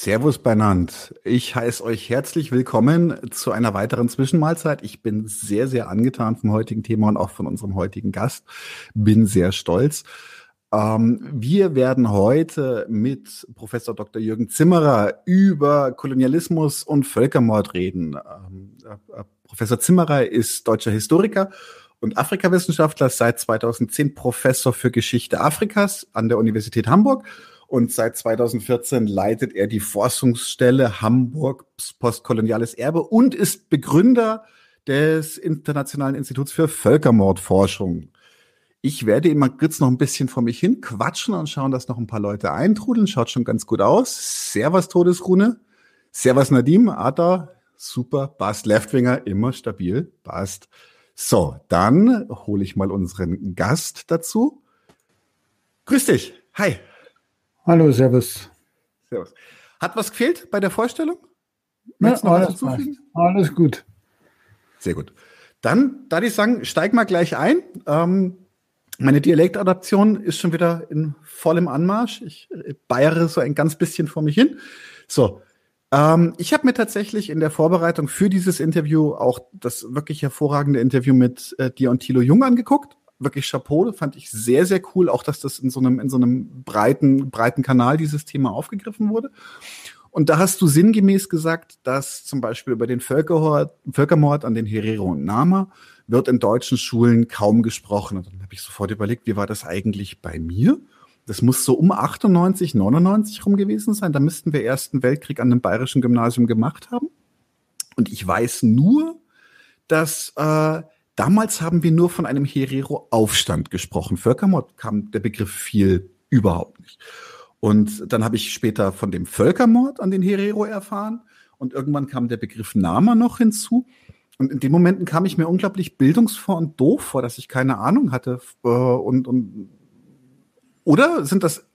Servus Bernand. Ich heiße euch herzlich willkommen zu einer weiteren Zwischenmahlzeit. Ich bin sehr, sehr angetan vom heutigen Thema und auch von unserem heutigen Gast. Bin sehr stolz. Ähm, wir werden heute mit Professor Dr. Jürgen Zimmerer über Kolonialismus und Völkermord reden. Ähm, äh, Professor Zimmerer ist deutscher Historiker und Afrikawissenschaftler, seit 2010 Professor für Geschichte Afrikas an der Universität Hamburg und seit 2014 leitet er die Forschungsstelle Hamburgs postkoloniales Erbe und ist Begründer des Internationalen Instituts für Völkermordforschung. Ich werde immer kurz noch ein bisschen vor mich hin quatschen und schauen, dass noch ein paar Leute eintrudeln. Schaut schon ganz gut aus. Servus Todesrune. Servus Nadim. Ada. Super. Passt. Leftwinger. Immer stabil. Passt. So, dann hole ich mal unseren Gast dazu. Grüß dich. Hi. Hallo, Servus. Servus. Hat was gefehlt bei der Vorstellung? Ja, alles, alles gut. Sehr gut. Dann, da ich sagen, steig mal gleich ein. Ähm, meine Dialektadaption ist schon wieder in vollem Anmarsch. Ich äh, bayere so ein ganz bisschen vor mich hin. So, ähm, ich habe mir tatsächlich in der Vorbereitung für dieses Interview auch das wirklich hervorragende Interview mit äh, dir und Thilo Jung angeguckt wirklich Chapeau, fand ich sehr, sehr cool, auch dass das in so einem, in so einem breiten, breiten Kanal dieses Thema aufgegriffen wurde. Und da hast du sinngemäß gesagt, dass zum Beispiel über den Völkermord, Völkermord an den Herero und Nama wird in deutschen Schulen kaum gesprochen. Und dann habe ich sofort überlegt, wie war das eigentlich bei mir? Das muss so um 98, 99 rum gewesen sein. Da müssten wir Ersten Weltkrieg an einem bayerischen Gymnasium gemacht haben. Und ich weiß nur, dass äh, Damals haben wir nur von einem Herero-Aufstand gesprochen. Völkermord kam der Begriff viel überhaupt nicht. Und dann habe ich später von dem Völkermord an den Herero erfahren. Und irgendwann kam der Begriff Nama noch hinzu. Und in den Momenten kam ich mir unglaublich bildungsvor und doof vor, dass ich keine Ahnung hatte. Äh, und, und oder sind das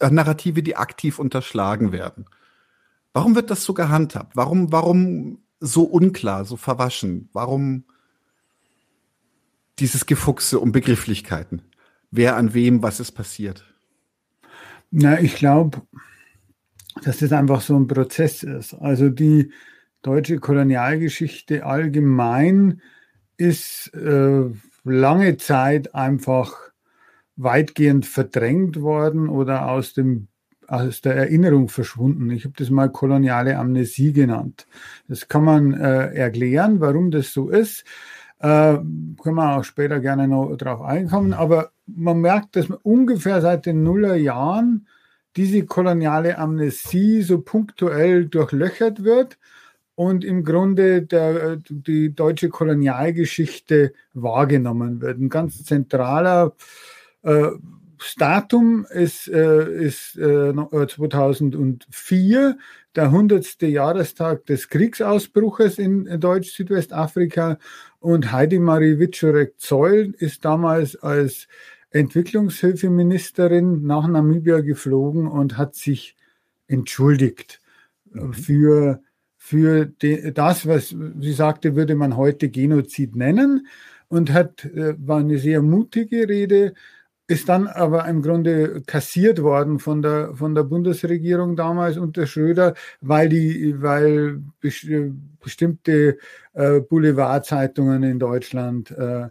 Narrative, die aktiv unterschlagen werden? Warum wird das so gehandhabt? Warum, warum so unklar, so verwaschen? Warum dieses Gefuchse um Begrifflichkeiten. Wer an wem, was ist passiert? Na, ich glaube, dass das einfach so ein Prozess ist. Also die deutsche Kolonialgeschichte allgemein ist äh, lange Zeit einfach weitgehend verdrängt worden oder aus dem aus der Erinnerung verschwunden. Ich habe das mal koloniale Amnesie genannt. Das kann man äh, erklären, warum das so ist. Äh, können wir auch später gerne noch drauf einkommen. Aber man merkt, dass man ungefähr seit den Nullerjahren diese koloniale Amnesie so punktuell durchlöchert wird und im Grunde der, die deutsche Kolonialgeschichte wahrgenommen wird. Ein ganz zentraler äh, Datum ist, äh, ist äh, 2004, der 100. Jahrestag des Kriegsausbruches in Deutsch-Südwestafrika und Heidi-Marie Wiczorek-Zeul ist damals als Entwicklungshilfeministerin nach Namibia geflogen und hat sich entschuldigt mhm. für, für die, das, was sie sagte, würde man heute Genozid nennen und hat, äh, war eine sehr mutige Rede, ist dann aber im Grunde kassiert worden von der, von der Bundesregierung damals unter Schröder, weil die, weil bestimmte äh, Boulevardzeitungen in Deutschland äh,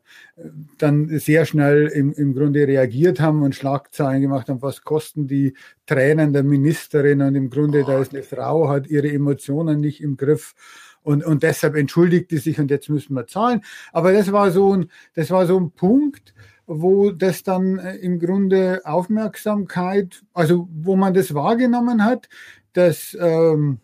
dann sehr schnell im, im Grunde reagiert haben und Schlagzeilen gemacht haben, was kosten die Tränen der Ministerin und im Grunde, da ist eine Frau, hat ihre Emotionen nicht im Griff. Und, und deshalb entschuldigt sie sich und jetzt müssen wir zahlen. Aber das war so ein, das war so ein Punkt, wo das dann äh, im Grunde Aufmerksamkeit, also wo man das wahrgenommen hat, dass ähm,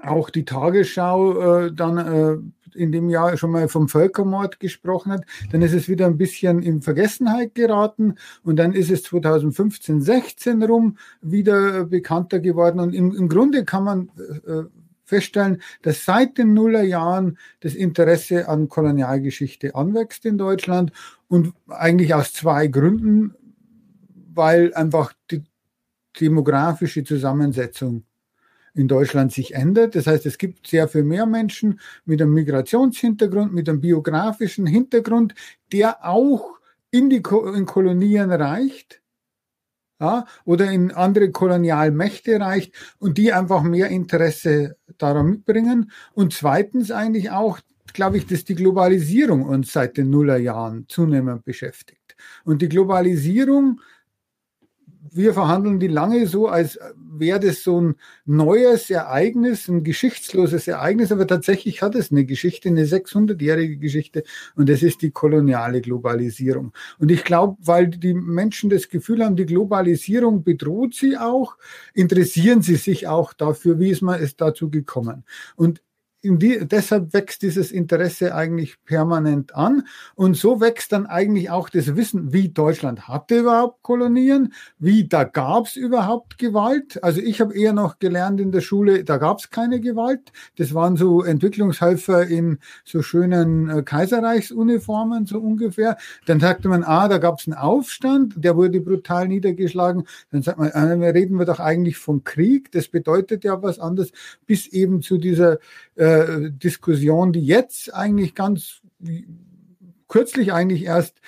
auch die Tagesschau äh, dann äh, in dem Jahr schon mal vom Völkermord gesprochen hat, dann ist es wieder ein bisschen in Vergessenheit geraten und dann ist es 2015, 16 rum wieder bekannter geworden und im, im Grunde kann man äh, feststellen, dass seit den Nullerjahren das Interesse an Kolonialgeschichte anwächst in Deutschland und eigentlich aus zwei Gründen, weil einfach die demografische Zusammensetzung in Deutschland sich ändert. Das heißt, es gibt sehr viel mehr Menschen mit einem Migrationshintergrund, mit einem biografischen Hintergrund, der auch in die Ko in Kolonien reicht ja, oder in andere Kolonialmächte reicht und die einfach mehr Interesse daran mitbringen. Und zweitens eigentlich auch, glaube ich, dass die Globalisierung uns seit den Nullerjahren zunehmend beschäftigt. Und die Globalisierung wir verhandeln die lange so, als wäre das so ein neues Ereignis, ein geschichtsloses Ereignis, aber tatsächlich hat es eine Geschichte, eine 600-jährige Geschichte und das ist die koloniale Globalisierung. Und ich glaube, weil die Menschen das Gefühl haben, die Globalisierung bedroht sie auch, interessieren sie sich auch dafür, wie ist man es dazu gekommen. Und die, deshalb wächst dieses Interesse eigentlich permanent an. Und so wächst dann eigentlich auch das Wissen, wie Deutschland hatte überhaupt Kolonien, wie da gab es überhaupt Gewalt. Also ich habe eher noch gelernt in der Schule, da gab es keine Gewalt. Das waren so Entwicklungshelfer in so schönen äh, Kaiserreichsuniformen, so ungefähr. Dann sagte man, ah, da gab es einen Aufstand, der wurde brutal niedergeschlagen. Dann sagt man, äh, reden wir doch eigentlich vom Krieg. Das bedeutet ja was anderes, bis eben zu dieser äh, Diskussion, die jetzt eigentlich ganz kürzlich eigentlich erst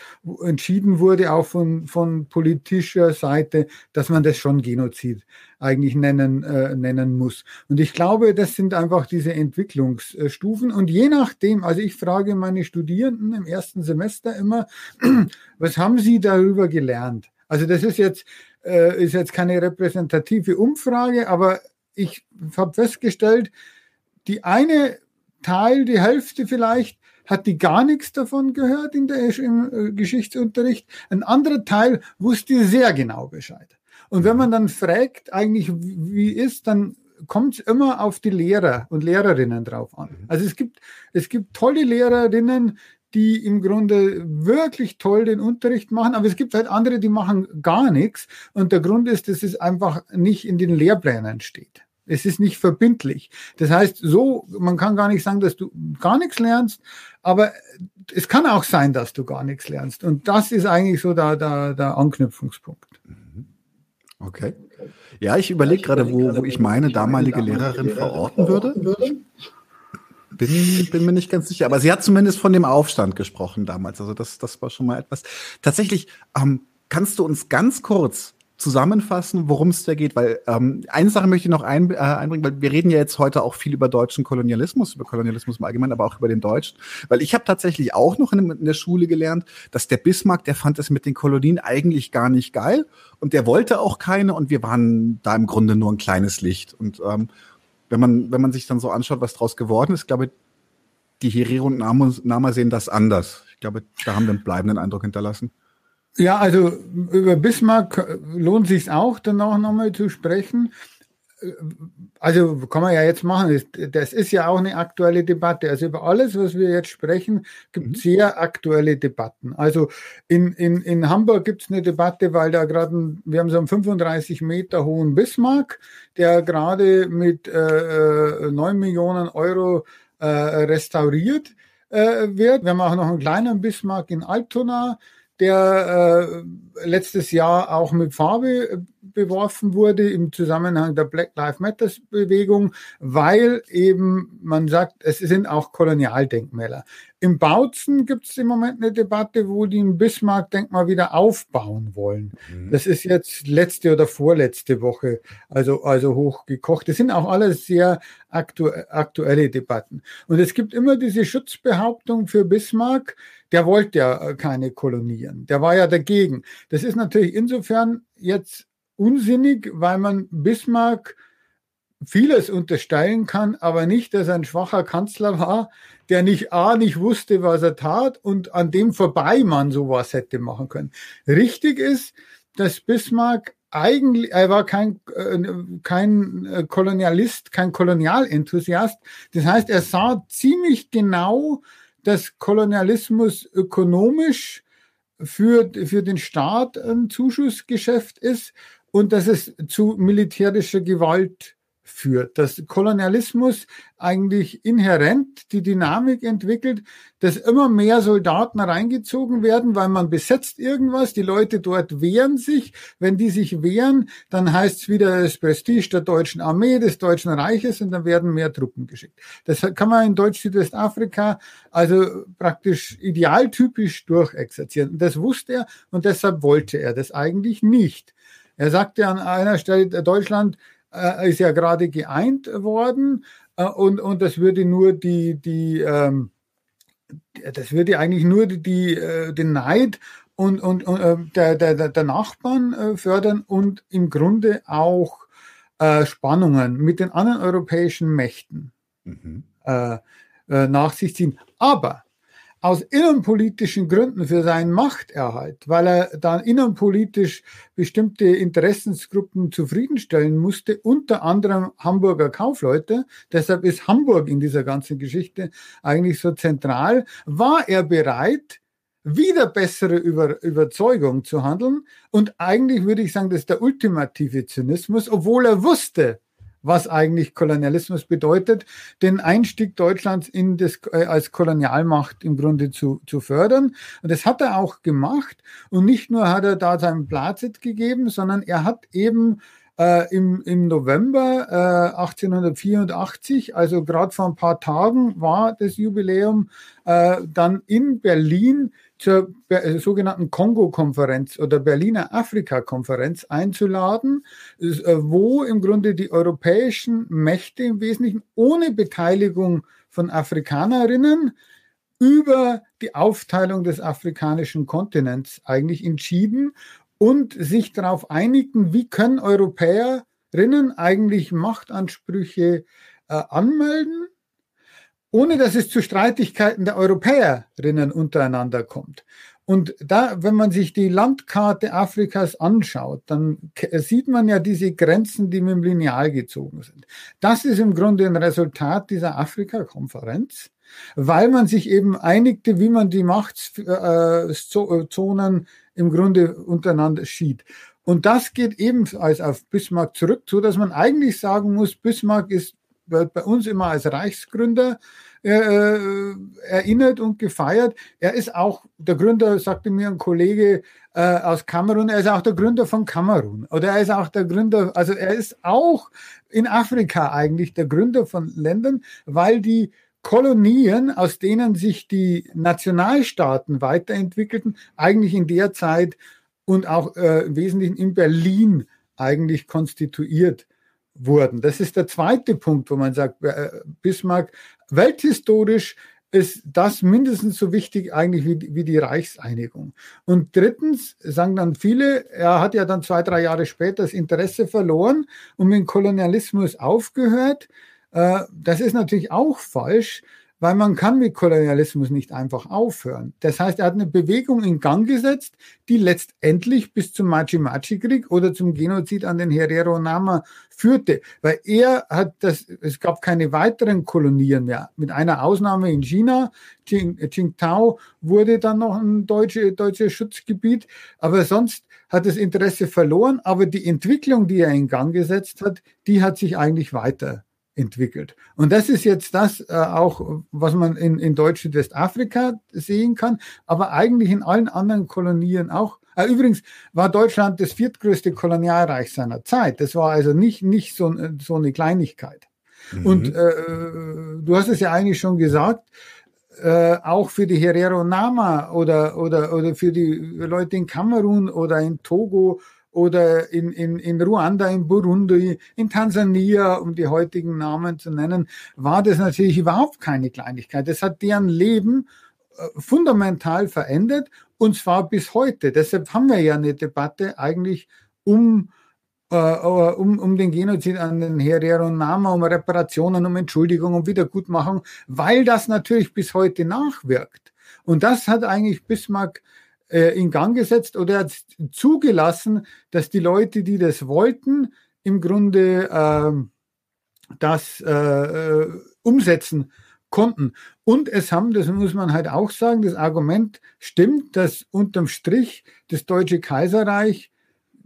entschieden wurde, auch von, von politischer Seite, dass man das schon Genozid eigentlich nennen, äh, nennen muss. Und ich glaube, das sind einfach diese Entwicklungsstufen. Und je nachdem, also ich frage meine Studierenden im ersten Semester immer, was haben sie darüber gelernt? Also das ist jetzt, äh, ist jetzt keine repräsentative Umfrage, aber ich habe festgestellt, die eine Teil, die Hälfte vielleicht, hat die gar nichts davon gehört in der, im äh, Geschichtsunterricht. Ein anderer Teil wusste sehr genau Bescheid. Und wenn man dann fragt, eigentlich wie ist, dann kommt es immer auf die Lehrer und Lehrerinnen drauf an. Mhm. Also es gibt, es gibt tolle Lehrerinnen, die im Grunde wirklich toll den Unterricht machen, aber es gibt halt andere, die machen gar nichts. Und der Grund ist, dass es einfach nicht in den Lehrplänen steht. Es ist nicht verbindlich. Das heißt, so, man kann gar nicht sagen, dass du gar nichts lernst, aber es kann auch sein, dass du gar nichts lernst. Und das ist eigentlich so der, der, der Anknüpfungspunkt. Mhm. Okay. Ja, ich überlege gerade, wo, wo ich meine damalige Lehrerin verorten würde. Bin, bin mir nicht ganz sicher, aber sie hat zumindest von dem Aufstand gesprochen damals. Also das, das war schon mal etwas. Tatsächlich, ähm, kannst du uns ganz kurz zusammenfassen, worum es da geht? Weil ähm, eine Sache möchte ich noch ein, äh, einbringen, weil wir reden ja jetzt heute auch viel über deutschen Kolonialismus, über Kolonialismus im Allgemeinen, aber auch über den deutschen. Weil ich habe tatsächlich auch noch in, in, der Schule gelernt, dass der Bismarck, der fand es mit den Kolonien eigentlich gar nicht geil und der wollte auch keine und wir waren da im Grunde nur ein kleines Licht. Und ähm, wenn man wenn man sich dann so anschaut, was draus geworden ist, glaube ich, die Herero und Nama sehen das anders. Ich glaube, da haben wir einen bleibenden Eindruck hinterlassen. Ja, also über Bismarck lohnt sich auch danach nochmal zu sprechen. Also kann man ja jetzt machen. Das ist ja auch eine aktuelle Debatte. Also über alles, was wir jetzt sprechen, gibt es mhm. sehr aktuelle Debatten. Also in, in, in Hamburg gibt es eine Debatte, weil da gerade, wir haben so einen 35 Meter hohen Bismarck, der gerade mit äh, 9 äh, Millionen Euro äh, restauriert äh, wird. Wir haben auch noch einen kleinen Bismarck in Altona der äh, letztes Jahr auch mit Farbe äh, beworfen wurde im Zusammenhang der Black Lives Matter Bewegung, weil eben man sagt, es sind auch Kolonialdenkmäler. Im Bautzen gibt es im Moment eine Debatte, wo die ein Bismarck-Denkmal wieder aufbauen wollen. Mhm. Das ist jetzt letzte oder vorletzte Woche, also, also hochgekocht. Das sind auch alles sehr aktu aktuelle Debatten. Und es gibt immer diese Schutzbehauptung für Bismarck, der wollte ja keine Kolonien. Der war ja dagegen. Das ist natürlich insofern jetzt unsinnig, weil man Bismarck vieles unterstellen kann, aber nicht, dass er ein schwacher Kanzler war, der nicht A, nicht wusste, was er tat und an dem vorbei man sowas hätte machen können. Richtig ist, dass Bismarck eigentlich, er war kein, äh, kein äh, Kolonialist, kein Kolonialenthusiast. Das heißt, er sah ziemlich genau, dass Kolonialismus ökonomisch für, für den Staat ein Zuschussgeschäft ist und dass es zu militärischer Gewalt führt, dass Kolonialismus eigentlich inhärent die Dynamik entwickelt, dass immer mehr Soldaten reingezogen werden, weil man besetzt irgendwas, die Leute dort wehren sich. Wenn die sich wehren, dann heißt es wieder das Prestige der deutschen Armee, des Deutschen Reiches und dann werden mehr Truppen geschickt. Das kann man in Deutsch-Südwestafrika also praktisch idealtypisch durchexerzieren. Das wusste er und deshalb wollte er das eigentlich nicht. Er sagte an einer Stelle, Deutschland äh, ist ja gerade geeint worden äh, und, und das würde nur die, die ähm, das würde eigentlich nur die, die äh, den Neid und, und, und äh, der, der, der Nachbarn äh, fördern und im Grunde auch äh, Spannungen mit den anderen europäischen Mächten mhm. nach sich ziehen. Aber aus innenpolitischen Gründen für seinen Machterhalt, weil er dann innenpolitisch bestimmte Interessensgruppen zufriedenstellen musste, unter anderem Hamburger Kaufleute. Deshalb ist Hamburg in dieser ganzen Geschichte eigentlich so zentral. War er bereit, wieder bessere Über Überzeugung zu handeln? Und eigentlich würde ich sagen, das ist der ultimative Zynismus, obwohl er wusste, was eigentlich Kolonialismus bedeutet, den Einstieg Deutschlands in das, äh, als Kolonialmacht im Grunde zu, zu fördern. Und das hat er auch gemacht. Und nicht nur hat er da seinen Platzet gegeben, sondern er hat eben äh, im, im November äh, 1884, also gerade vor ein paar Tagen war das Jubiläum, äh, dann in Berlin zur äh, sogenannten Kongo-Konferenz oder Berliner Afrika-Konferenz einzuladen, äh, wo im Grunde die europäischen Mächte im Wesentlichen ohne Beteiligung von Afrikanerinnen über die Aufteilung des afrikanischen Kontinents eigentlich entschieden und sich darauf einigten, wie können Europäerinnen eigentlich Machtansprüche äh, anmelden ohne dass es zu Streitigkeiten der Europäerinnen untereinander kommt. Und da, wenn man sich die Landkarte Afrikas anschaut, dann sieht man ja diese Grenzen, die mit dem Lineal gezogen sind. Das ist im Grunde ein Resultat dieser Afrika-Konferenz, weil man sich eben einigte, wie man die Machtzonen im Grunde untereinander schied. Und das geht ebenfalls auf Bismarck zurück, so dass man eigentlich sagen muss, Bismarck ist wird bei uns immer als Reichsgründer äh, äh, erinnert und gefeiert. Er ist auch der Gründer, sagte mir ein Kollege äh, aus Kamerun, er ist auch der Gründer von Kamerun. Oder er ist auch der Gründer, also er ist auch in Afrika eigentlich der Gründer von Ländern, weil die Kolonien, aus denen sich die Nationalstaaten weiterentwickelten, eigentlich in der Zeit und auch äh, im Wesentlichen in Berlin eigentlich konstituiert wurden. Das ist der zweite Punkt, wo man sagt, äh, Bismarck, welthistorisch ist das mindestens so wichtig eigentlich wie, wie die Reichseinigung. Und drittens sagen dann viele, er hat ja dann zwei, drei Jahre später das Interesse verloren und mit dem Kolonialismus aufgehört. Äh, das ist natürlich auch falsch, weil man kann mit Kolonialismus nicht einfach aufhören. Das heißt, er hat eine Bewegung in Gang gesetzt, die letztendlich bis zum Machi-Machi-Krieg oder zum Genozid an den Herero Nama führte, weil er hat das, es gab keine weiteren Kolonien mehr, mit einer Ausnahme in China, Qingtao wurde dann noch ein deutsche, deutsches Schutzgebiet, aber sonst hat das Interesse verloren, aber die Entwicklung, die er in Gang gesetzt hat, die hat sich eigentlich weiter entwickelt. Und das ist jetzt das äh, auch, was man in, in Deutsch Westafrika sehen kann, aber eigentlich in allen anderen Kolonien auch. Äh, übrigens war Deutschland das viertgrößte Kolonialreich seiner Zeit. Das war also nicht, nicht so, so eine Kleinigkeit. Mhm. Und äh, du hast es ja eigentlich schon gesagt, äh, auch für die Herero Nama oder, oder, oder für die Leute in Kamerun oder in Togo oder in, in, in Ruanda, in Burundi, in Tansania, um die heutigen Namen zu nennen, war das natürlich überhaupt keine Kleinigkeit. Das hat deren Leben äh, fundamental verändert und zwar bis heute. Deshalb haben wir ja eine Debatte eigentlich um äh, um, um den Genozid an den Herero Nama, um Reparationen, um Entschuldigung, um Wiedergutmachung, weil das natürlich bis heute nachwirkt. Und das hat eigentlich Bismarck äh, in Gang gesetzt oder er zugelassen, dass die Leute, die das wollten, im Grunde äh, das äh, umsetzen konnten. Und es haben, das muss man halt auch sagen, das Argument stimmt, dass unterm Strich das Deutsche Kaiserreich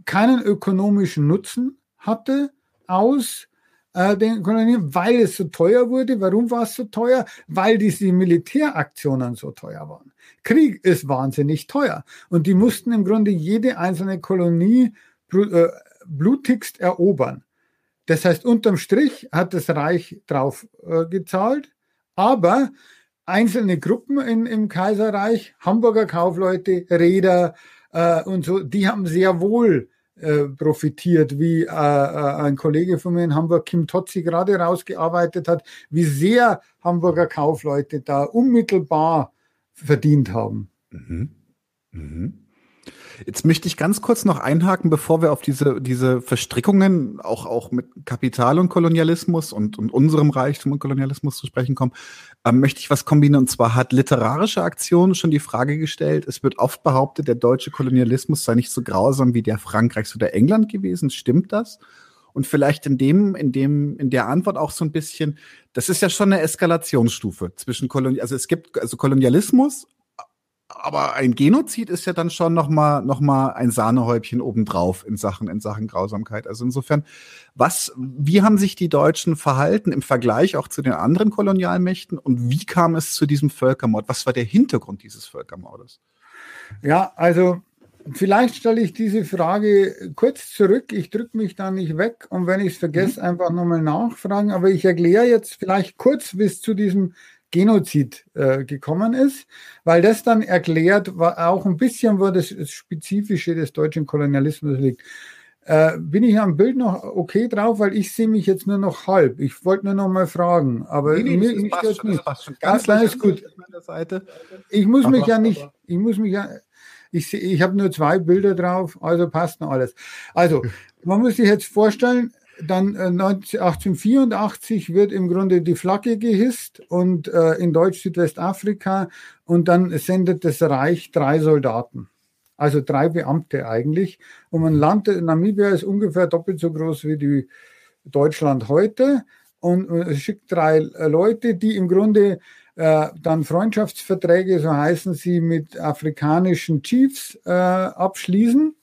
keinen ökonomischen Nutzen hatte aus äh, den Kolonien, weil es so teuer wurde. Warum war es so teuer? Weil diese Militäraktionen so teuer waren. Krieg ist wahnsinnig teuer. Und die mussten im Grunde jede einzelne Kolonie äh, blutigst erobern. Das heißt, unterm Strich hat das Reich drauf äh, gezahlt, aber einzelne Gruppen in, im Kaiserreich, Hamburger Kaufleute, Räder äh, und so, die haben sehr wohl äh, profitiert, wie äh, äh, ein Kollege von mir in Hamburg, Kim Totzi, gerade rausgearbeitet hat, wie sehr Hamburger Kaufleute da unmittelbar verdient haben. Mhm. Mhm. Jetzt möchte ich ganz kurz noch einhaken, bevor wir auf diese, diese Verstrickungen auch, auch mit Kapital und Kolonialismus und, und unserem Reichtum und Kolonialismus zu sprechen kommen, ähm, möchte ich was kombinieren. Und zwar hat literarische Aktion schon die Frage gestellt, es wird oft behauptet, der deutsche Kolonialismus sei nicht so grausam wie der Frankreichs oder England gewesen. Stimmt das? Und vielleicht in dem, in dem, in der Antwort auch so ein bisschen, das ist ja schon eine Eskalationsstufe zwischen Kolonial, also es gibt also Kolonialismus aber ein Genozid ist ja dann schon noch mal, noch mal ein Sahnehäubchen obendrauf in Sachen, in Sachen Grausamkeit. Also insofern, was, wie haben sich die Deutschen verhalten im Vergleich auch zu den anderen Kolonialmächten und wie kam es zu diesem Völkermord? Was war der Hintergrund dieses Völkermordes? Ja, also vielleicht stelle ich diese Frage kurz zurück. Ich drücke mich da nicht weg und wenn ich es vergesse, mhm. einfach nochmal nachfragen. Aber ich erkläre jetzt vielleicht kurz, es zu diesem Genozid äh, gekommen ist, weil das dann erklärt, auch ein bisschen, wo das Spezifische des deutschen Kolonialismus liegt. Äh, bin ich am Bild noch okay drauf, weil ich sehe mich jetzt nur noch halb. Ich wollte nur noch mal fragen, aber nee, nee, mir, mich passt schon, nicht. passt schon. Ganz ah, ist gut. Ich muss mich ja nicht, ich muss mich ja, ich, ich habe nur zwei Bilder drauf, also passt noch alles. Also, man muss sich jetzt vorstellen, dann äh, 1884 wird im Grunde die Flagge gehisst und äh, in Deutsch-Südwestafrika und dann sendet das Reich drei Soldaten. Also drei Beamte eigentlich. Und man landet, Namibia ist ungefähr doppelt so groß wie die Deutschland heute und äh, schickt drei äh, Leute, die im Grunde äh, dann Freundschaftsverträge, so heißen sie, mit afrikanischen Chiefs äh, abschließen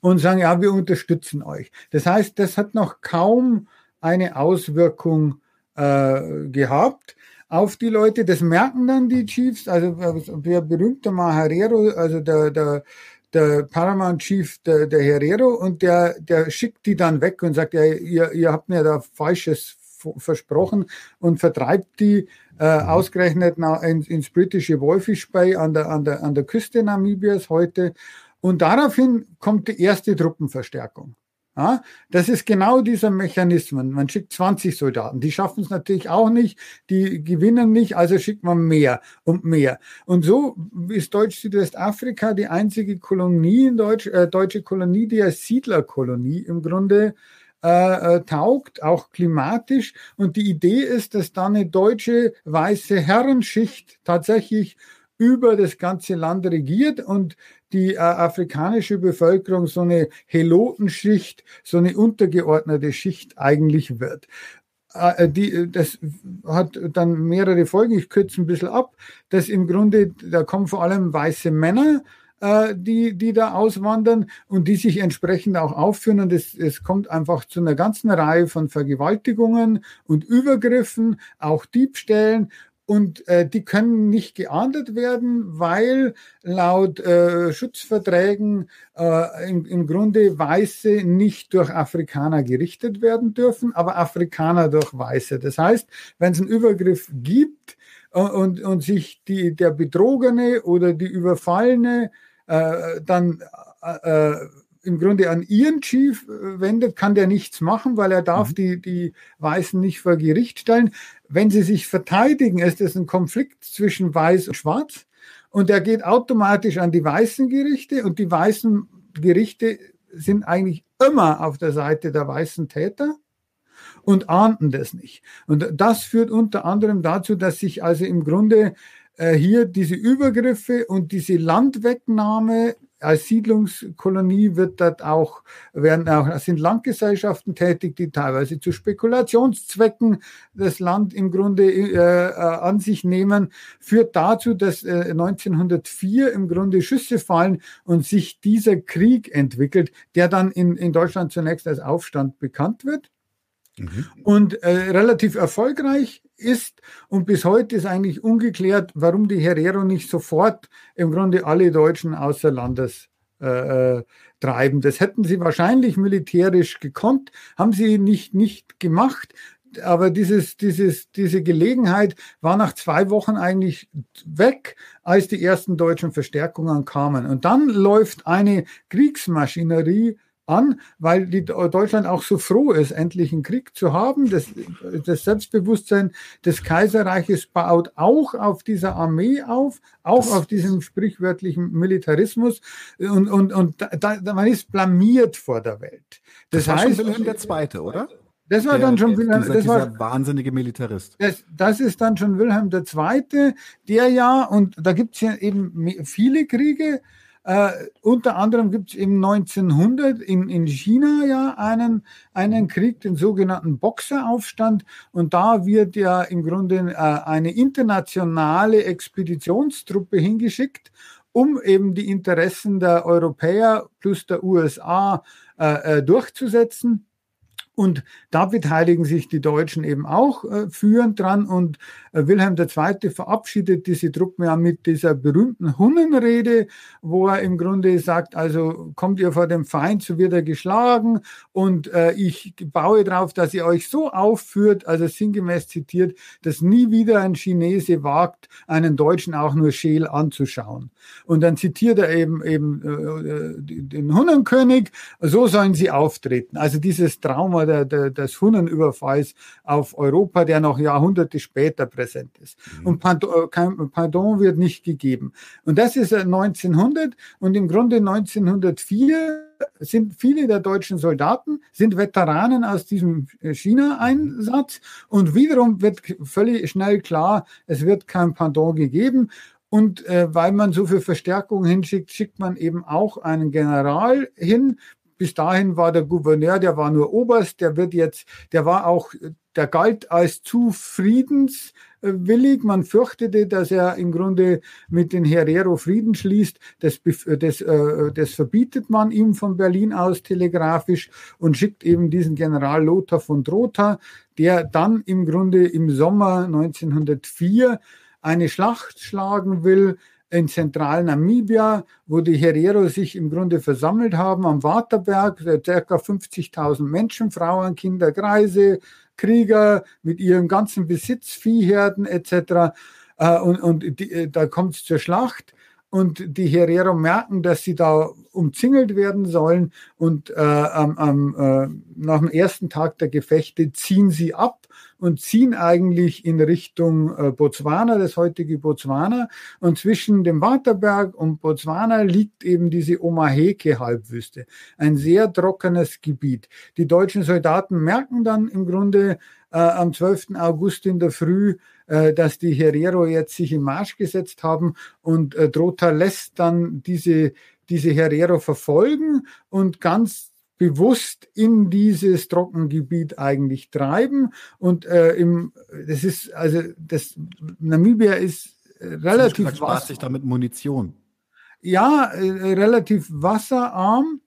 und sagen, ja, wir unterstützen euch. Das heißt, das hat noch kaum eine Auswirkung äh, gehabt auf die Leute. Das merken dann die Chiefs, also der berühmte Maharero, also der, der, der Paramount Chief, der, der Herrero, und der, der schickt die dann weg und sagt, ja, ihr, ihr habt mir da Falsches versprochen und vertreibt die äh, ausgerechnet ins, ins britische Wolfish Bay an der, an, der, an der Küste Namibias heute. Und daraufhin kommt die erste Truppenverstärkung. Ja, das ist genau dieser Mechanismus. Man schickt 20 Soldaten. Die schaffen es natürlich auch nicht. Die gewinnen nicht. Also schickt man mehr und mehr. Und so ist Deutsch-Südwestafrika die einzige Kolonie in Deutsch, äh, deutsche Kolonie, die als Siedlerkolonie im Grunde äh, äh, taugt, auch klimatisch. Und die Idee ist, dass da eine deutsche weiße Herrenschicht tatsächlich über das ganze Land regiert und die äh, afrikanische Bevölkerung so eine Helotenschicht, so eine untergeordnete Schicht eigentlich wird. Äh, die, das hat dann mehrere Folgen, ich kürze ein bisschen ab, dass im Grunde, da kommen vor allem weiße Männer, äh, die, die da auswandern und die sich entsprechend auch aufführen. Und es, es kommt einfach zu einer ganzen Reihe von Vergewaltigungen und Übergriffen, auch Diebstählen und äh, die können nicht geahndet werden, weil laut äh, Schutzverträgen äh, im, im Grunde Weiße nicht durch Afrikaner gerichtet werden dürfen, aber Afrikaner durch Weiße. Das heißt, wenn es einen Übergriff gibt und, äh, und, und sich die, der Betrogene oder die Überfallene äh, dann äh, äh im Grunde an ihren Chief wendet, kann der nichts machen, weil er darf mhm. die, die Weißen nicht vor Gericht stellen. Wenn sie sich verteidigen, ist es ein Konflikt zwischen Weiß und Schwarz und der geht automatisch an die weißen Gerichte und die weißen Gerichte sind eigentlich immer auf der Seite der weißen Täter und ahnten das nicht. Und das führt unter anderem dazu, dass sich also im Grunde äh, hier diese Übergriffe und diese Landwegnahme als Siedlungskolonie wird dort auch, werden auch, sind Landgesellschaften tätig, die teilweise zu Spekulationszwecken das Land im Grunde äh, äh an sich nehmen, führt dazu, dass äh, 1904 im Grunde Schüsse fallen und sich dieser Krieg entwickelt, der dann in, in Deutschland zunächst als Aufstand bekannt wird. Mhm. Und äh, relativ erfolgreich ist. Und bis heute ist eigentlich ungeklärt, warum die Herero nicht sofort im Grunde alle Deutschen außer Landes äh, äh, treiben. Das hätten sie wahrscheinlich militärisch gekonnt, haben sie nicht, nicht gemacht. aber dieses, dieses, diese Gelegenheit war nach zwei Wochen eigentlich weg, als die ersten deutschen Verstärkungen kamen. Und dann läuft eine Kriegsmaschinerie an, weil die Deutschland auch so froh ist, endlich einen Krieg zu haben. Das, das Selbstbewusstsein des Kaiserreiches baut auch auf dieser Armee auf, auch das auf diesem sprichwörtlichen Militarismus. Und, und, und da, man ist blamiert vor der Welt. Das, das heißt, Wilhelm II., oder? Das war der, dann schon Wilhelm, dieser, das war, dieser wahnsinnige Militarist. Das, das ist dann schon Wilhelm II., der ja, und da gibt es ja eben viele Kriege, äh, unter anderem gibt es im 1900 in, in China ja einen, einen Krieg, den sogenannten Boxeraufstand. Und da wird ja im Grunde äh, eine internationale Expeditionstruppe hingeschickt, um eben die Interessen der Europäer plus der USA äh, äh, durchzusetzen. Und da beteiligen sich die Deutschen eben auch äh, führend dran. Und äh, Wilhelm II. verabschiedet diese Truppen ja mit dieser berühmten Hunnenrede, wo er im Grunde sagt, also kommt ihr vor dem Feind, so wird er geschlagen. Und äh, ich baue darauf, dass ihr euch so aufführt, also sinngemäß zitiert, dass nie wieder ein Chinese wagt, einen Deutschen auch nur scheel anzuschauen. Und dann zitiert er eben, eben äh, den Hunnenkönig, so sollen sie auftreten. Also dieses Trauma der, der, des Hunnenüberfalls auf Europa, der noch Jahrhunderte später präsent ist. Mhm. Und Pardon, äh, kein Pardon wird nicht gegeben. Und das ist 1900 und im Grunde 1904 sind viele der deutschen Soldaten sind Veteranen aus diesem China-Einsatz und wiederum wird völlig schnell klar, es wird kein Pardon gegeben und äh, weil man so viel Verstärkung hinschickt, schickt man eben auch einen General hin, bis dahin war der Gouverneur, der war nur Oberst, der wird jetzt, der war auch, der galt als zu friedenswillig. Man fürchtete, dass er im Grunde mit den Herero Frieden schließt. Das, das, äh, das verbietet man ihm von Berlin aus telegrafisch und schickt eben diesen General Lothar von Drotha, der dann im Grunde im Sommer 1904 eine Schlacht schlagen will in zentralen Namibia, wo die Herero sich im Grunde versammelt haben am Waterberg, ca. 50.000 Menschen, Frauen, Kinder, Kreise, Krieger mit ihrem ganzen Besitz, Viehherden etc. Äh, und, und die, äh, da kommt es zur Schlacht und die Herero merken, dass sie da umzingelt werden sollen und äh, am, am, äh, nach dem ersten Tag der Gefechte ziehen sie ab und ziehen eigentlich in Richtung äh, Botswana, das heutige Botswana. Und zwischen dem Waterberg und Botswana liegt eben diese Omaheke-Halbwüste, ein sehr trockenes Gebiet. Die deutschen Soldaten merken dann im Grunde äh, am 12. August in der Früh, dass die Herero jetzt sich im Marsch gesetzt haben und äh, Drota lässt dann diese, diese Herero verfolgen und ganz bewusst in dieses Trockengebiet eigentlich treiben. Und äh, im, das ist, also das Namibia ist relativ. Spart sich damit Munition. Ja, äh, relativ wasserarm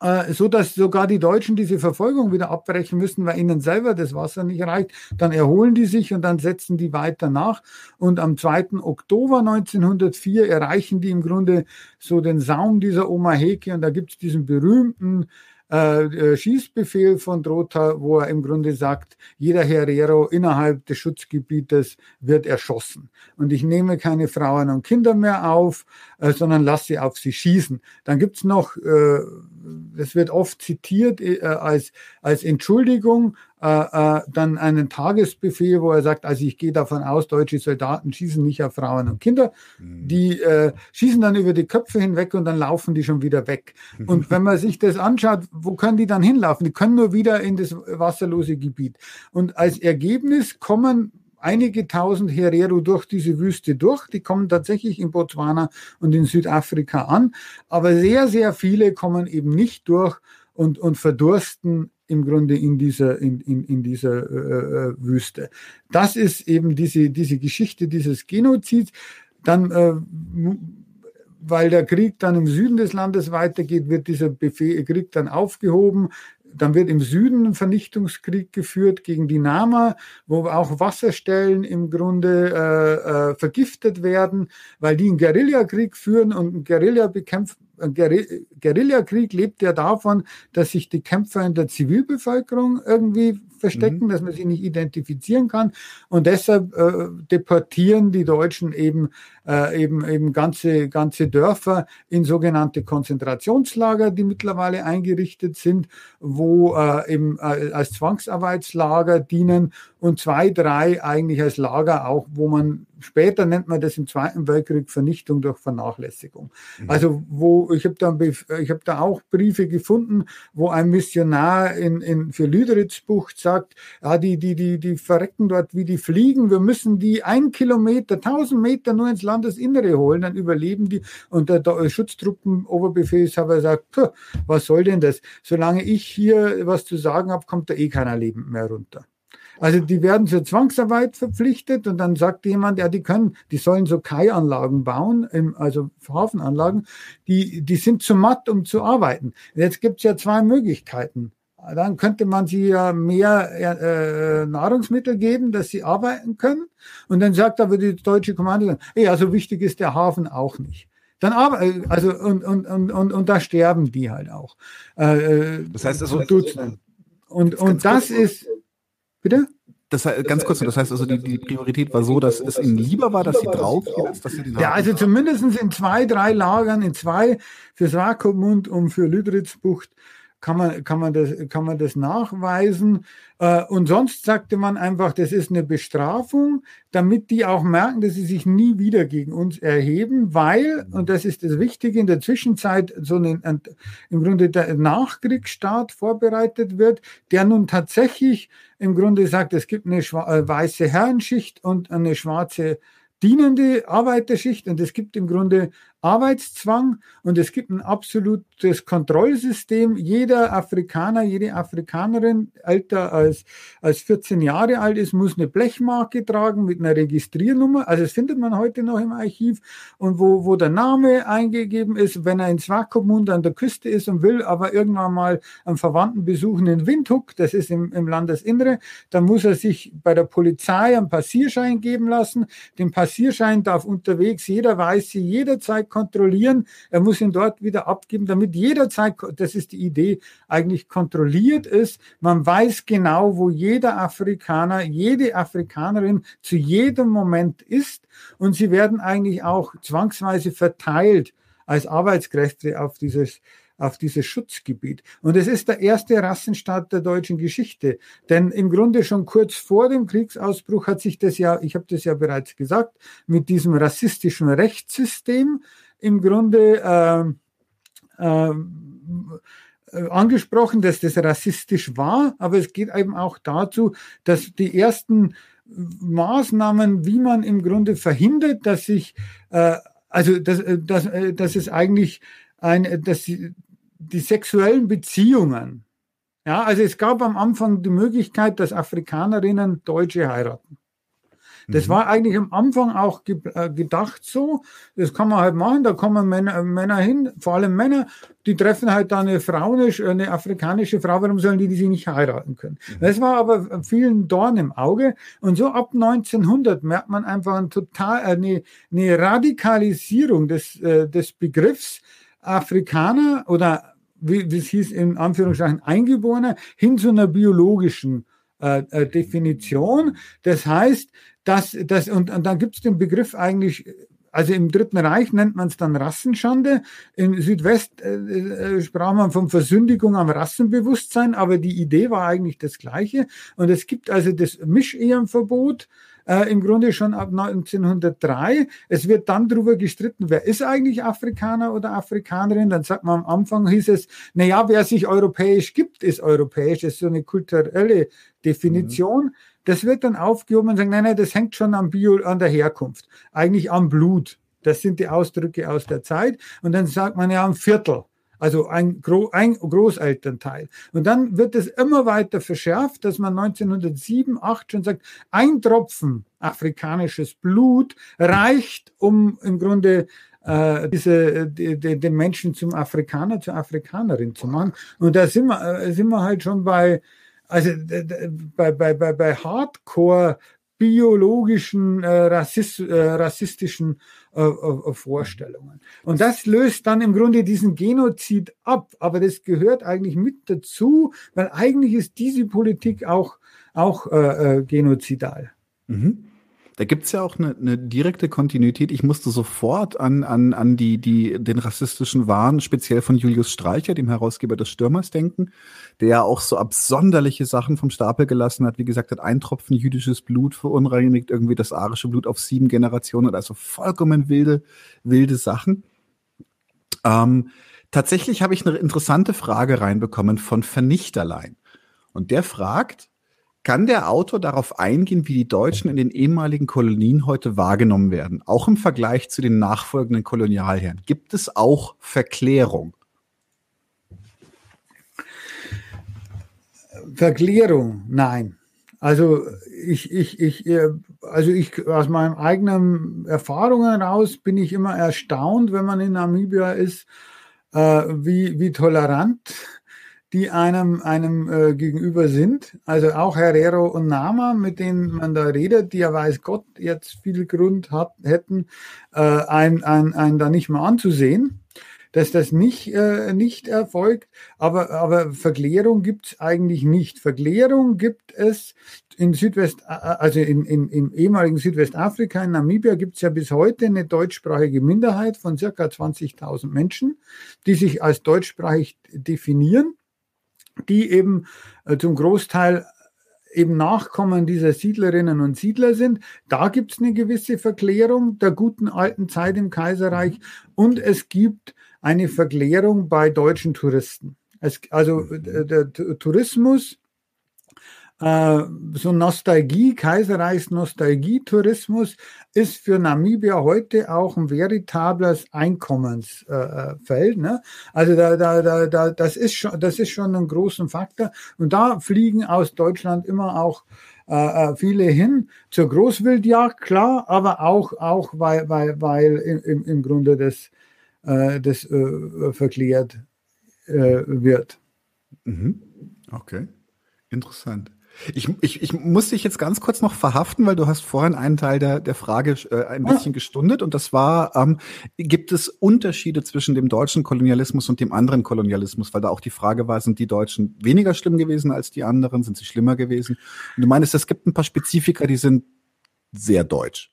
äh, so dass sogar die Deutschen diese Verfolgung wieder abbrechen müssen, weil ihnen selber das Wasser nicht reicht. Dann erholen die sich und dann setzen die weiter nach. Und am 2. Oktober 1904 erreichen die im Grunde so den Saum dieser Oma Heke und da gibt es diesen berühmten äh, äh, Schießbefehl von Drota, wo er im Grunde sagt, jeder Herero innerhalb des Schutzgebietes wird erschossen. Und ich nehme keine Frauen und Kinder mehr auf, äh, sondern lasse sie auf sie schießen. Dann gibt's noch, äh, das wird oft zitiert äh, als, als Entschuldigung, äh, äh, dann einen Tagesbefehl, wo er sagt, also ich gehe davon aus, deutsche Soldaten schießen nicht auf Frauen und Kinder. Mhm. Die äh, schießen dann über die Köpfe hinweg und dann laufen die schon wieder weg. Und wenn man sich das anschaut, wo können die dann hinlaufen? Die können nur wieder in das wasserlose Gebiet. Und als Ergebnis kommen einige tausend Herero durch diese Wüste durch. Die kommen tatsächlich in Botswana und in Südafrika an. Aber sehr, sehr viele kommen eben nicht durch und, und verdursten im Grunde in dieser, in, in, in dieser äh, äh, Wüste. Das ist eben diese, diese Geschichte dieses Genozids. Dann, äh, weil der Krieg dann im Süden des Landes weitergeht, wird dieser Befehl, Krieg dann aufgehoben. Dann wird im Süden ein Vernichtungskrieg geführt gegen die Nama, wo auch Wasserstellen im Grunde äh, äh, vergiftet werden, weil die einen Guerillakrieg führen und ein Guerilla bekämpft, Guerillakrieg lebt ja davon, dass sich die Kämpfer in der Zivilbevölkerung irgendwie verstecken, mhm. dass man sie nicht identifizieren kann. Und deshalb äh, deportieren die Deutschen eben, äh, eben, eben ganze, ganze Dörfer in sogenannte Konzentrationslager, die mittlerweile eingerichtet sind, wo äh, eben äh, als Zwangsarbeitslager dienen und zwei, drei eigentlich als Lager auch, wo man später nennt man das im Zweiten Weltkrieg Vernichtung durch Vernachlässigung. Mhm. Also wo ich habe da, ich habe da auch Briefe gefunden, wo ein Missionar in, in für Lüderitzbucht sagt, ja, die, die, die, die verrecken dort wie die Fliegen. Wir müssen die ein Kilometer, tausend Meter nur ins Landesinnere holen, dann überleben die. Und der, der Schutztruppenoberbefehlshaber sagt, was soll denn das? Solange ich hier was zu sagen habe, kommt da eh keiner lebend mehr runter. Also die werden zur Zwangsarbeit verpflichtet und dann sagt jemand, ja, die können, die sollen so Kai-Anlagen bauen, also Hafenanlagen, die, die sind zu matt, um zu arbeiten. Jetzt gibt es ja zwei Möglichkeiten. Dann könnte man sie ja mehr äh, Nahrungsmittel geben, dass sie arbeiten können. Und dann sagt aber die deutsche Kommando, ey, also wichtig ist der Hafen auch nicht. Dann aber, also und, und, und, und, und da sterben die halt auch. Äh, äh das heißt also, und, und das ist, Bitte? Das ganz kurz, das heißt also, die, die Priorität war so, dass es ihnen lieber war, dass sie drauf als dass sie die Ja, also zumindest in zwei, drei Lagern, in zwei für Swakopmund und für Lüdritzbucht kann man, kann man, das, kann man das nachweisen. Äh, und sonst sagte man einfach, das ist eine Bestrafung, damit die auch merken, dass sie sich nie wieder gegen uns erheben, weil, und das ist das Wichtige, in der Zwischenzeit so ein, ein, im Grunde der Nachkriegsstaat vorbereitet wird, der nun tatsächlich im Grunde sagt, es gibt eine äh, weiße Herrenschicht und eine schwarze dienende Arbeiterschicht und es gibt im Grunde Arbeitszwang und es gibt ein absolutes Kontrollsystem. Jeder Afrikaner, jede Afrikanerin älter als, als 14 Jahre alt ist, muss eine Blechmarke tragen mit einer Registriernummer. Also das findet man heute noch im Archiv und wo, wo der Name eingegeben ist, wenn er in Swakopmund an der Küste ist und will aber irgendwann mal einen Verwandten besuchen in Windhoek, das ist im, im Landesinnere, dann muss er sich bei der Polizei einen Passierschein geben lassen. Den Passierschein darf unterwegs jeder Weiße jederzeit kontrollieren. Er muss ihn dort wieder abgeben, damit jederzeit, das ist die Idee, eigentlich kontrolliert ist. Man weiß genau, wo jeder Afrikaner, jede Afrikanerin zu jedem Moment ist. Und sie werden eigentlich auch zwangsweise verteilt als Arbeitskräfte auf dieses auf dieses Schutzgebiet. Und es ist der erste Rassenstaat der deutschen Geschichte. Denn im Grunde schon kurz vor dem Kriegsausbruch hat sich das ja, ich habe das ja bereits gesagt, mit diesem rassistischen Rechtssystem im Grunde äh, äh, angesprochen, dass das rassistisch war, aber es geht eben auch dazu, dass die ersten Maßnahmen, wie man im Grunde verhindert, dass sich, äh, also dass, dass, dass es eigentlich ein, dass die, sexuellen Beziehungen, ja, also es gab am Anfang die Möglichkeit, dass Afrikanerinnen Deutsche heiraten. Das mhm. war eigentlich am Anfang auch ge äh, gedacht so. Das kann man halt machen. Da kommen Männer, Männer hin, vor allem Männer, die treffen halt da eine Frau, eine, eine afrikanische Frau. Warum sollen die, die sie nicht heiraten können? Mhm. Das war aber vielen Dorn im Auge. Und so ab 1900 merkt man einfach ein total, äh, eine, eine Radikalisierung des, äh, des Begriffs Afrikaner oder wie, es hieß in Anführungszeichen Eingeborener hin zu einer biologischen äh, äh, Definition. Das heißt, dass, dass und, und dann gibt es den Begriff eigentlich, also im Dritten Reich nennt man es dann Rassenschande. Im Südwest äh, äh, sprach man von Versündigung am Rassenbewusstsein, aber die Idee war eigentlich das Gleiche. Und es gibt also das Mischehenverbot, äh, im Grunde schon ab 1903. Es wird dann darüber gestritten, wer ist eigentlich Afrikaner oder Afrikanerin. Dann sagt man am Anfang hieß es, na ja, wer sich europäisch gibt, ist europäisch. Das ist so eine kulturelle Definition. Mhm. Das wird dann aufgehoben und sagen, nein, nein, das hängt schon am Bio, an der Herkunft, eigentlich am Blut. Das sind die Ausdrücke aus der Zeit. Und dann sagt man ja am Viertel also ein, Gro ein Großelternteil. Und dann wird es immer weiter verschärft, dass man 1907, 8 schon sagt, ein Tropfen afrikanisches Blut reicht, um im Grunde äh, diese, die, die, den Menschen zum Afrikaner, zur Afrikanerin zu machen. Und da sind wir, äh, sind wir halt schon bei, also bei, bei, bei, bei Hardcore biologischen äh, Rassist, äh, rassistischen äh, äh, Vorstellungen. Und das löst dann im Grunde diesen Genozid ab. Aber das gehört eigentlich mit dazu, weil eigentlich ist diese Politik auch, auch äh, äh genozidal. Mhm. Da gibt's ja auch eine, eine direkte Kontinuität. Ich musste sofort an, an, an die, die, den rassistischen Wahn, speziell von Julius Streicher, dem Herausgeber des Stürmers, denken, der ja auch so absonderliche Sachen vom Stapel gelassen hat. Wie gesagt, hat ein Tropfen jüdisches Blut verunreinigt, irgendwie das arische Blut auf sieben Generationen, also vollkommen wilde, wilde Sachen. Ähm, tatsächlich habe ich eine interessante Frage reinbekommen von Vernichterlein. Und der fragt, kann der Autor darauf eingehen, wie die Deutschen in den ehemaligen Kolonien heute wahrgenommen werden, auch im Vergleich zu den nachfolgenden Kolonialherren? Gibt es auch Verklärung? Verklärung, nein. Also ich, ich, ich, äh, also ich aus meinen eigenen Erfahrungen heraus bin ich immer erstaunt, wenn man in Namibia ist, äh, wie, wie tolerant die einem, einem äh, gegenüber sind. Also auch Herrero und Nama, mit denen man da redet, die ja weiß Gott jetzt viel Grund hat, hätten, äh, ein, ein, ein da nicht mehr anzusehen dass das nicht, äh, nicht erfolgt, aber, aber Verklärung gibt es eigentlich nicht. Verklärung gibt es in Südwest, äh, also in, in, im ehemaligen Südwestafrika, in Namibia gibt es ja bis heute eine deutschsprachige Minderheit von circa 20.000 Menschen, die sich als deutschsprachig definieren die eben äh, zum Großteil eben Nachkommen dieser Siedlerinnen und Siedler sind. Da gibt es eine gewisse Verklärung der guten alten Zeit im Kaiserreich und es gibt eine Verklärung bei deutschen Touristen. Es, also äh, der Tourismus äh, so Nostalgie, Kaiserreichs Nostalgietourismus ist für Namibia heute auch ein veritables Einkommensfeld. Äh, ne? Also da, da, da, da, das ist schon, das ist schon ein großer Faktor. Und da fliegen aus Deutschland immer auch äh, äh viele hin zur Großwildjagd, klar, aber auch, auch weil, weil, weil im, im Grunde das, äh, das äh, verklärt äh, wird. Mhm. Okay, interessant. Ich, ich, ich muss dich jetzt ganz kurz noch verhaften, weil du hast vorhin einen Teil der, der Frage äh, ein bisschen gestundet und das war, ähm, gibt es Unterschiede zwischen dem deutschen Kolonialismus und dem anderen Kolonialismus? Weil da auch die Frage war, sind die Deutschen weniger schlimm gewesen als die anderen? Sind sie schlimmer gewesen? Und du meinst, es gibt ein paar Spezifika, die sind sehr deutsch.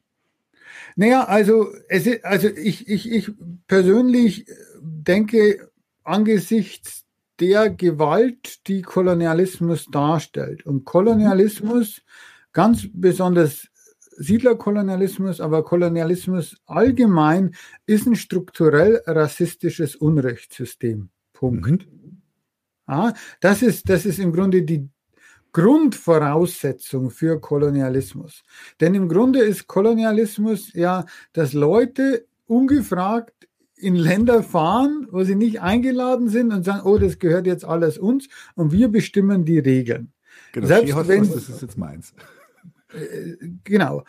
Naja, also, es ist, also ich, ich, ich persönlich denke, angesichts der Gewalt, die Kolonialismus darstellt. Und Kolonialismus, ganz besonders Siedlerkolonialismus, aber Kolonialismus allgemein, ist ein strukturell rassistisches Unrechtssystem. Punkt. Mhm. Ja, das, ist, das ist im Grunde die Grundvoraussetzung für Kolonialismus. Denn im Grunde ist Kolonialismus ja, dass Leute ungefragt in Länder fahren, wo sie nicht eingeladen sind und sagen, oh, das gehört jetzt alles uns und wir bestimmen die Regeln. Genau, Selbst wenn, das ist jetzt meins. Äh, genau.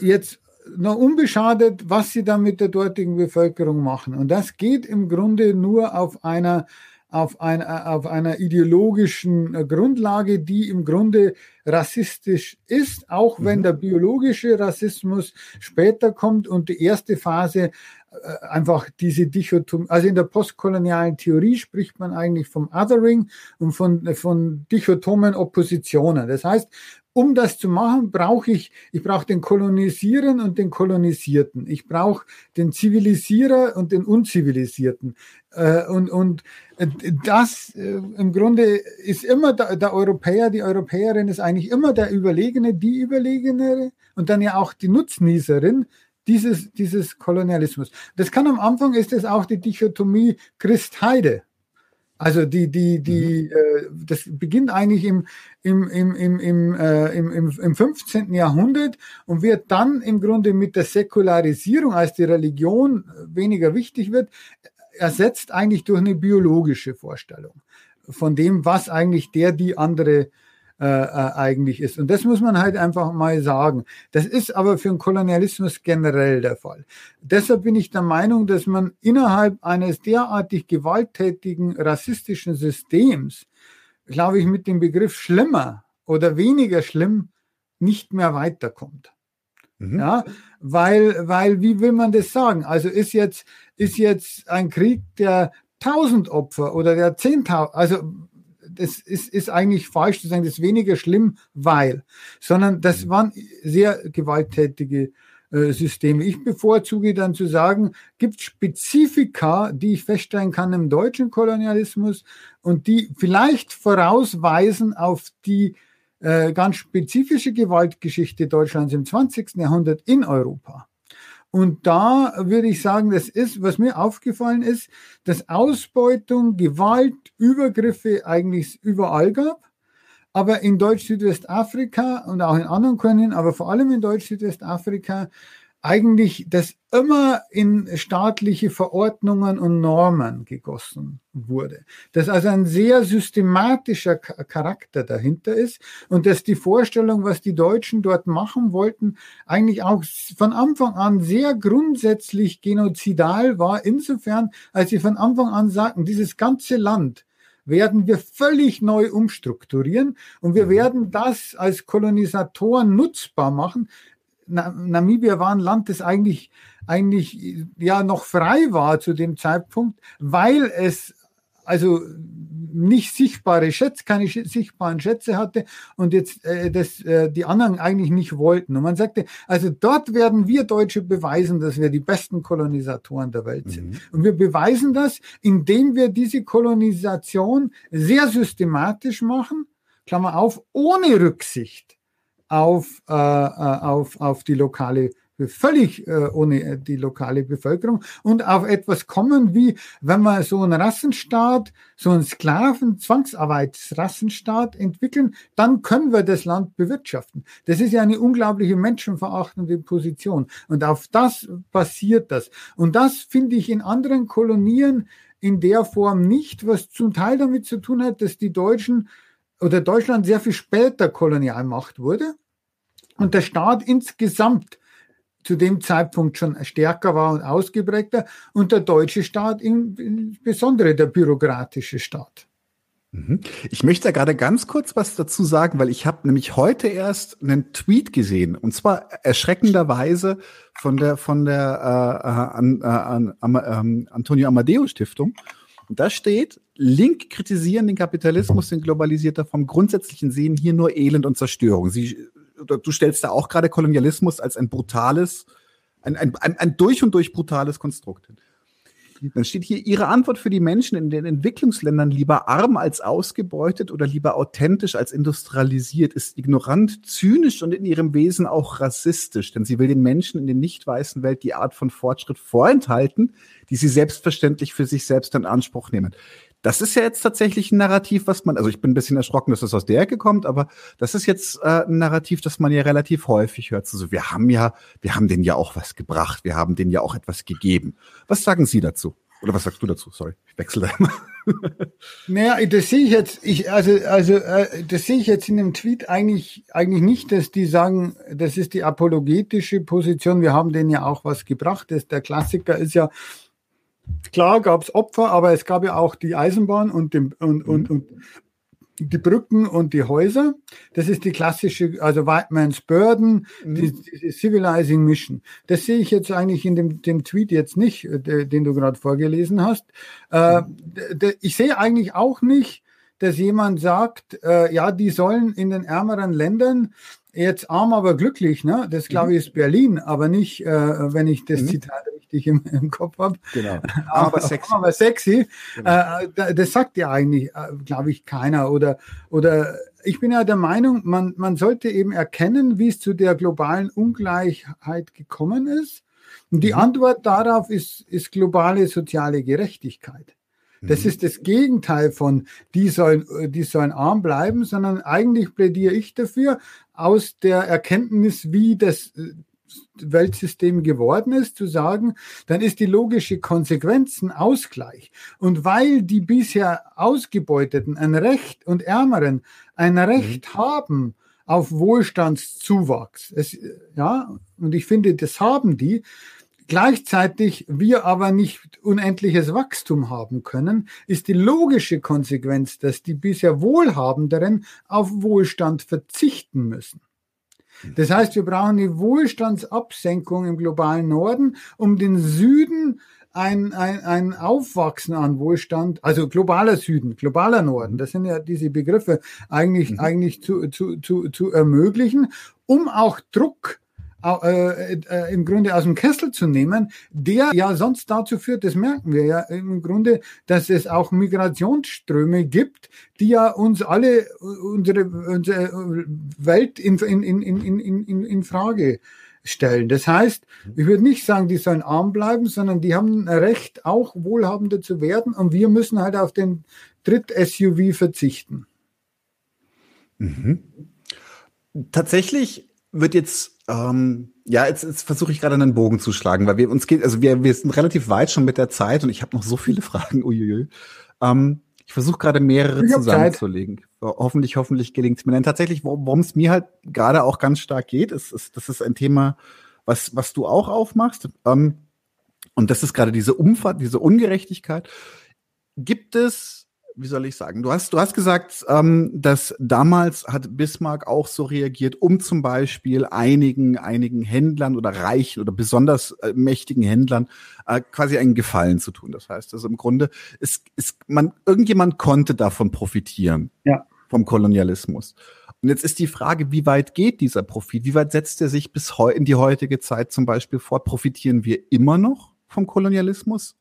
Jetzt noch unbeschadet, was sie dann mit der dortigen Bevölkerung machen. Und das geht im Grunde nur auf einer auf, ein, auf einer ideologischen Grundlage, die im Grunde rassistisch ist, auch wenn mhm. der biologische Rassismus später kommt und die erste Phase äh, einfach diese Dichotomie, also in der postkolonialen Theorie spricht man eigentlich vom Othering und von, von dichotomen Oppositionen. Das heißt, um das zu machen, brauche ich, ich brauche den Kolonisierenden und den Kolonisierten. Ich brauche den Zivilisierer und den Unzivilisierten. Äh, und, und das äh, im Grunde ist immer der, der Europäer, die Europäerin ist eigentlich immer der Überlegene, die Überlegene und dann ja auch die Nutznießerin, dieses, dieses Kolonialismus. Das kann am Anfang ist es auch die Dichotomie Christ-Heide. Also die, die, die, mhm. äh, das beginnt eigentlich im, im, im, im, im, äh, im, im, im 15. Jahrhundert und wird dann im Grunde mit der Säkularisierung, als die Religion weniger wichtig wird, ersetzt eigentlich durch eine biologische Vorstellung von dem, was eigentlich der, die andere äh, äh, eigentlich ist. Und das muss man halt einfach mal sagen. Das ist aber für den Kolonialismus generell der Fall. Deshalb bin ich der Meinung, dass man innerhalb eines derartig gewalttätigen rassistischen Systems, glaube ich, mit dem Begriff schlimmer oder weniger schlimm nicht mehr weiterkommt. Mhm. Ja, weil, weil, wie will man das sagen? Also ist jetzt, ist jetzt ein Krieg der 1000 Opfer oder der 10.000, also das ist, ist eigentlich falsch zu sagen, das ist weniger schlimm, weil, sondern das mhm. waren sehr gewalttätige äh, Systeme. Ich bevorzuge dann zu sagen, gibt Spezifika, die ich feststellen kann im deutschen Kolonialismus und die vielleicht vorausweisen auf die äh, ganz spezifische Gewaltgeschichte Deutschlands im 20. Jahrhundert in Europa. Und da würde ich sagen, das ist, was mir aufgefallen ist, dass Ausbeutung, Gewalt, Übergriffe eigentlich überall gab. Aber in Deutsch-Südwestafrika und auch in anderen Kolonien, aber vor allem in Deutsch-Südwestafrika eigentlich das immer in staatliche Verordnungen und Normen gegossen wurde. Dass also ein sehr systematischer Charakter dahinter ist und dass die Vorstellung, was die Deutschen dort machen wollten, eigentlich auch von Anfang an sehr grundsätzlich genozidal war, insofern, als sie von Anfang an sagten, dieses ganze Land werden wir völlig neu umstrukturieren und wir mhm. werden das als Kolonisatoren nutzbar machen, Namibia war ein Land, das eigentlich, eigentlich ja noch frei war zu dem Zeitpunkt, weil es also nicht sichtbare Schätze, keine sichtbaren Schätze hatte und jetzt äh, das äh, die anderen eigentlich nicht wollten. Und man sagte, also dort werden wir Deutsche beweisen, dass wir die besten Kolonisatoren der Welt sind. Mhm. Und wir beweisen das, indem wir diese Kolonisation sehr systematisch machen, Klammer auf, ohne Rücksicht auf, äh, äh, auf, auf die lokale völlig äh, ohne äh, die lokale Bevölkerung und auf etwas kommen wie, wenn wir so einen Rassenstaat, so einen Sklaven, Zwangsarbeitsrassenstaat entwickeln, dann können wir das Land bewirtschaften. Das ist ja eine unglaubliche menschenverachtende Position. Und auf das basiert das. Und das finde ich in anderen Kolonien in der Form nicht, was zum Teil damit zu tun hat, dass die Deutschen oder Deutschland sehr viel später Kolonialmacht wurde und der Staat insgesamt zu dem Zeitpunkt schon stärker war und ausgeprägter und der deutsche Staat insbesondere der bürokratische Staat. Mhm. Ich möchte da gerade ganz kurz was dazu sagen, weil ich habe nämlich heute erst einen Tweet gesehen und zwar erschreckenderweise von der von der äh, an, äh, an, an, ähm, Antonio Amadeo Stiftung und da steht, Link kritisieren den Kapitalismus, den globalisierter vom grundsätzlichen sehen hier nur Elend und Zerstörung. Sie, du stellst da auch gerade Kolonialismus als ein brutales, ein, ein, ein, ein durch und durch brutales Konstrukt hin. Dann steht hier, Ihre Antwort für die Menschen in den Entwicklungsländern lieber arm als ausgebeutet oder lieber authentisch als industrialisiert ist ignorant, zynisch und in ihrem Wesen auch rassistisch, denn sie will den Menschen in der nicht weißen Welt die Art von Fortschritt vorenthalten, die sie selbstverständlich für sich selbst in Anspruch nehmen. Das ist ja jetzt tatsächlich ein Narrativ, was man, also ich bin ein bisschen erschrocken, dass das aus der Ecke kommt, aber das ist jetzt äh, ein Narrativ, das man ja relativ häufig hört. Also wir haben ja, wir haben denen ja auch was gebracht, wir haben denen ja auch etwas gegeben. Was sagen Sie dazu? Oder was sagst du dazu? Sorry, ich wechsle da immer. naja, das sehe ich jetzt, ich, also, also, äh, das sehe ich jetzt in dem Tweet eigentlich, eigentlich nicht, dass die sagen, das ist die apologetische Position, wir haben denen ja auch was gebracht. Das, der Klassiker ist ja, Klar gab es Opfer, aber es gab ja auch die Eisenbahn und, den, und, und, und die Brücken und die Häuser. Das ist die klassische, also Whiteman's Burden, mhm. die, die, Civilizing Mission. Das sehe ich jetzt eigentlich in dem, dem Tweet jetzt nicht, äh, den du gerade vorgelesen hast. Äh, ich sehe eigentlich auch nicht, dass jemand sagt, äh, ja, die sollen in den ärmeren Ländern jetzt arm, aber glücklich, ne? Das glaube ich ist Berlin, aber nicht, äh, wenn ich das mhm. Zitat richtig im, im Kopf habe. Genau. aber sexy. Aber sexy. Genau. Äh, das sagt ja eigentlich, äh, glaube ich, keiner. Oder, oder ich bin ja der Meinung, man, man sollte eben erkennen, wie es zu der globalen Ungleichheit gekommen ist. Und die mhm. Antwort darauf ist, ist globale soziale Gerechtigkeit. Das mhm. ist das Gegenteil von, die sollen, die sollen arm bleiben, sondern eigentlich plädiere ich dafür, aus der Erkenntnis, wie das äh, Weltsystem geworden ist, zu sagen, dann ist die logische Konsequenz ein Ausgleich. Und weil die bisher Ausgebeuteten ein Recht und Ärmeren ein Recht mhm. haben auf Wohlstandszuwachs, es, ja, und ich finde, das haben die, gleichzeitig wir aber nicht unendliches Wachstum haben können, ist die logische Konsequenz, dass die bisher Wohlhabenderen auf Wohlstand verzichten müssen. Das heißt, wir brauchen eine Wohlstandsabsenkung im globalen Norden, um den Süden ein, ein, ein Aufwachsen an Wohlstand, also globaler Süden, globaler Norden, das sind ja diese Begriffe eigentlich, mhm. eigentlich zu, zu, zu, zu ermöglichen, um auch Druck äh, äh, im Grunde aus dem Kessel zu nehmen, der ja sonst dazu führt, das merken wir ja im Grunde, dass es auch Migrationsströme gibt, die ja uns alle unsere, unsere Welt in, in, in, in, in, in Frage stellen. Das heißt, ich würde nicht sagen, die sollen arm bleiben, sondern die haben ein Recht, auch wohlhabender zu werden und wir müssen halt auf den Dritt-SUV verzichten. Mhm. Tatsächlich wird jetzt ähm, ja, jetzt, jetzt versuche ich gerade einen Bogen zu schlagen, weil wir uns geht, also wir, wir sind relativ weit schon mit der Zeit und ich habe noch so viele Fragen. Uiuiui. Ähm, ich versuche gerade mehrere zusammenzulegen. Hoffentlich, hoffentlich gelingt es mir. Denn tatsächlich, worum es mir halt gerade auch ganz stark geht, ist, ist, das ist ein Thema, was, was du auch aufmachst. Ähm, und das ist gerade diese Umfahrt, diese Ungerechtigkeit. Gibt es wie soll ich sagen? Du hast, du hast gesagt, ähm, dass damals hat Bismarck auch so reagiert, um zum Beispiel einigen, einigen Händlern oder reichen oder besonders äh, mächtigen Händlern äh, quasi einen Gefallen zu tun. Das heißt, also im Grunde ist, ist man, irgendjemand konnte davon profitieren. Ja. Vom Kolonialismus. Und jetzt ist die Frage, wie weit geht dieser Profit? Wie weit setzt er sich bis in die heutige Zeit zum Beispiel fort? Profitieren wir immer noch vom Kolonialismus?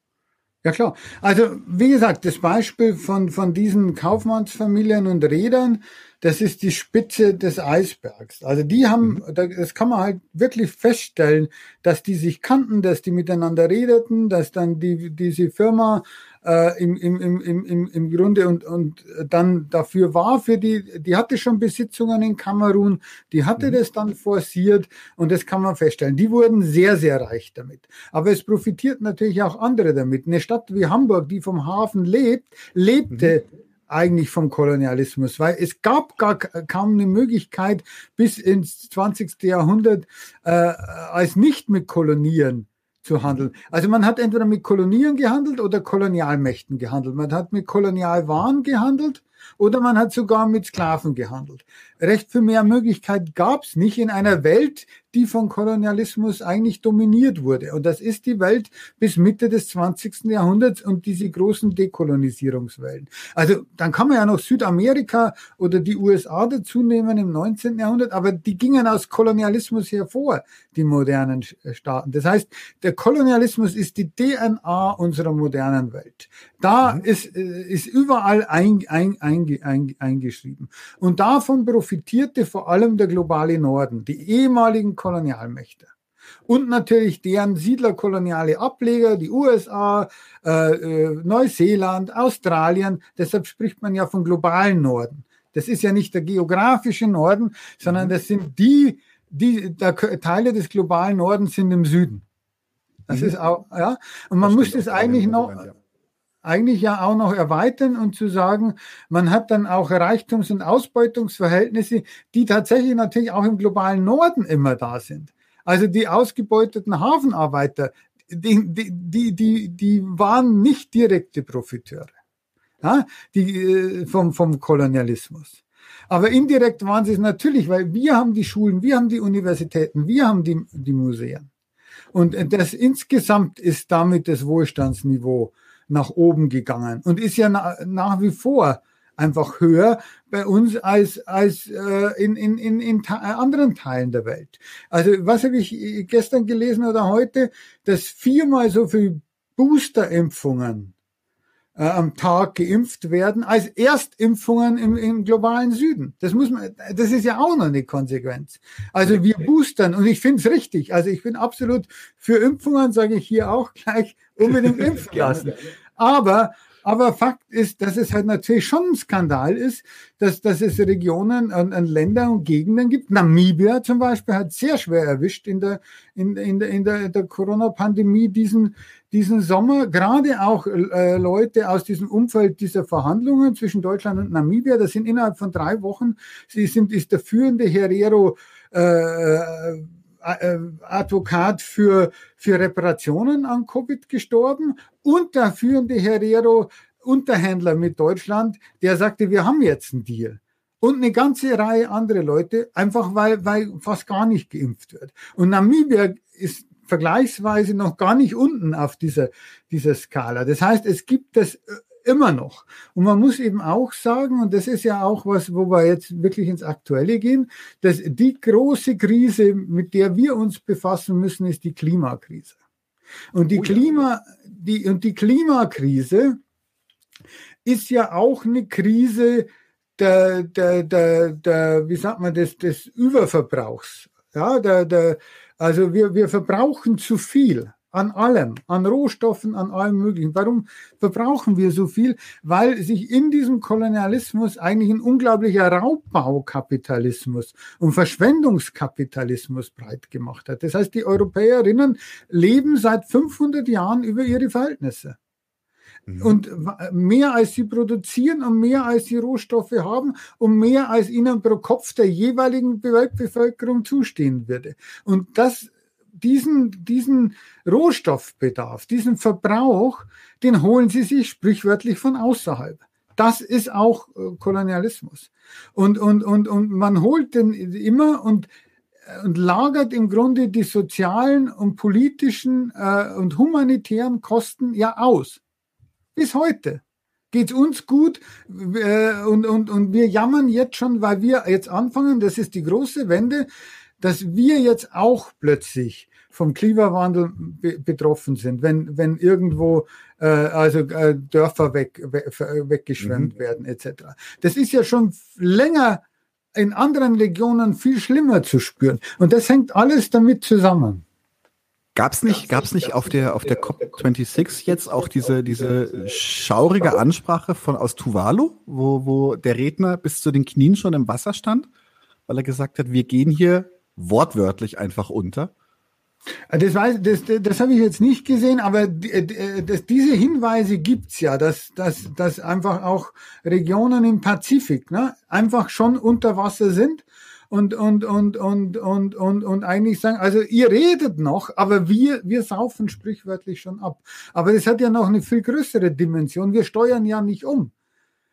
Ja klar. Also wie gesagt, das Beispiel von, von diesen Kaufmannsfamilien und Rädern, das ist die Spitze des Eisbergs. Also die haben, mhm. das kann man halt wirklich feststellen, dass die sich kannten, dass die miteinander redeten, dass dann die, diese Firma äh, im, im, im, im, im Grunde und, und dann dafür war für die, die hatte schon Besitzungen in Kamerun, die hatte mhm. das dann forciert und das kann man feststellen. Die wurden sehr, sehr reich damit. Aber es profitiert natürlich auch andere damit. Eine Stadt wie Hamburg, die vom Hafen lebt, lebte mhm eigentlich vom Kolonialismus, weil es gab gar kaum eine Möglichkeit bis ins 20. Jahrhundert äh, als nicht mit Kolonien zu handeln. Also man hat entweder mit Kolonien gehandelt oder Kolonialmächten gehandelt. Man hat mit Kolonialwaren gehandelt oder man hat sogar mit Sklaven gehandelt. Recht für mehr Möglichkeit gab es nicht in einer Welt, die von Kolonialismus eigentlich dominiert wurde. Und das ist die Welt bis Mitte des 20. Jahrhunderts und diese großen Dekolonisierungswellen. Also dann kann man ja noch Südamerika oder die USA dazu nehmen im 19. Jahrhundert, aber die gingen aus Kolonialismus hervor, die modernen Staaten. Das heißt, der Kolonialismus ist die DNA unserer modernen Welt. Da mhm. ist, äh, ist überall ein, ein, ein, ein, eingeschrieben. Und davon profitierte vor allem der globale Norden, die ehemaligen Kolonialmächte. Und natürlich deren siedlerkoloniale Ableger, die USA, äh, äh, Neuseeland, Australien. Deshalb spricht man ja vom globalen Norden. Das ist ja nicht der geografische Norden, sondern mhm. das sind die, die der, Teile des globalen Nordens sind im Süden. Das mhm. ist auch, ja. Und man das muss das eigentlich noch, ja eigentlich ja auch noch erweitern und zu sagen, man hat dann auch Reichtums- und Ausbeutungsverhältnisse, die tatsächlich natürlich auch im globalen Norden immer da sind. Also die ausgebeuteten Hafenarbeiter, die, die, die, die waren nicht direkte Profiteure ja, die, äh, vom, vom Kolonialismus. Aber indirekt waren sie es natürlich, weil wir haben die Schulen, wir haben die Universitäten, wir haben die, die Museen. Und das insgesamt ist damit das Wohlstandsniveau nach oben gegangen und ist ja na, nach wie vor einfach höher bei uns als, als äh, in, in, in, in anderen Teilen der Welt. Also was habe ich gestern gelesen oder heute, dass viermal so viel Boosterimpfungen äh, am Tag geimpft werden als Erstimpfungen im, im globalen Süden. Das muss man, das ist ja auch noch eine Konsequenz. Also wir boostern und ich finde es richtig. Also ich bin absolut für Impfungen, sage ich hier auch gleich, unbedingt impfen lassen. Aber aber Fakt ist, dass es halt natürlich schon ein Skandal ist, dass, dass es Regionen und, und Länder und Gegenden gibt. Namibia zum Beispiel hat sehr schwer erwischt in der, in, in der, in der, der Corona-Pandemie diesen, diesen Sommer. Gerade auch äh, Leute aus diesem Umfeld dieser Verhandlungen zwischen Deutschland und Namibia, das sind innerhalb von drei Wochen, sie sind, ist der führende Herero äh, Advokat für, für Reparationen an Covid gestorben und der führende Herero Unterhändler mit Deutschland, der sagte, wir haben jetzt einen Deal. und eine ganze Reihe andere Leute, einfach weil, weil fast gar nicht geimpft wird. Und Namibia ist vergleichsweise noch gar nicht unten auf dieser, dieser Skala. Das heißt, es gibt das äh, immer noch. Und man muss eben auch sagen, und das ist ja auch was, wo wir jetzt wirklich ins Aktuelle gehen, dass die große Krise, mit der wir uns befassen müssen, ist die Klimakrise. Und die oh ja. Klima, die, und die Klimakrise ist ja auch eine Krise der, der, der, der wie sagt man das, des Überverbrauchs. Ja, der, der, also wir, wir verbrauchen zu viel an allem, an Rohstoffen, an allem Möglichen. Warum verbrauchen wir so viel? Weil sich in diesem Kolonialismus eigentlich ein unglaublicher Raubbaukapitalismus und Verschwendungskapitalismus breit gemacht hat. Das heißt, die Europäerinnen leben seit 500 Jahren über ihre Verhältnisse. Mhm. Und mehr als sie produzieren und mehr als sie Rohstoffe haben und mehr als ihnen pro Kopf der jeweiligen Weltbevölkerung zustehen würde. Und das diesen, diesen Rohstoffbedarf, diesen Verbrauch, den holen sie sich sprichwörtlich von außerhalb. Das ist auch äh, Kolonialismus. Und, und, und, und man holt den immer und, und lagert im Grunde die sozialen und politischen äh, und humanitären Kosten ja aus. Bis heute geht es uns gut äh, und, und, und wir jammern jetzt schon, weil wir jetzt anfangen, das ist die große Wende, dass wir jetzt auch plötzlich vom Klimawandel be betroffen sind, wenn, wenn irgendwo äh, also äh, Dörfer weg, weg, weggeschwemmt mhm. werden etc. Das ist ja schon länger in anderen Regionen viel schlimmer zu spüren. Und das hängt alles damit zusammen. Gab es nicht, gab's nicht auf der, auf der COP26 jetzt auch diese, diese schaurige Ansprache von aus Tuvalu, wo, wo der Redner bis zu den Knien schon im Wasser stand, weil er gesagt hat, wir gehen hier wortwörtlich einfach unter? Das, weiß, das, das habe ich jetzt nicht gesehen, aber das, diese Hinweise gibt's ja, dass, dass, dass einfach auch Regionen im Pazifik ne, einfach schon unter Wasser sind und, und, und, und, und, und, und eigentlich sagen, also ihr redet noch, aber wir, wir saufen sprichwörtlich schon ab. Aber das hat ja noch eine viel größere Dimension. Wir steuern ja nicht um,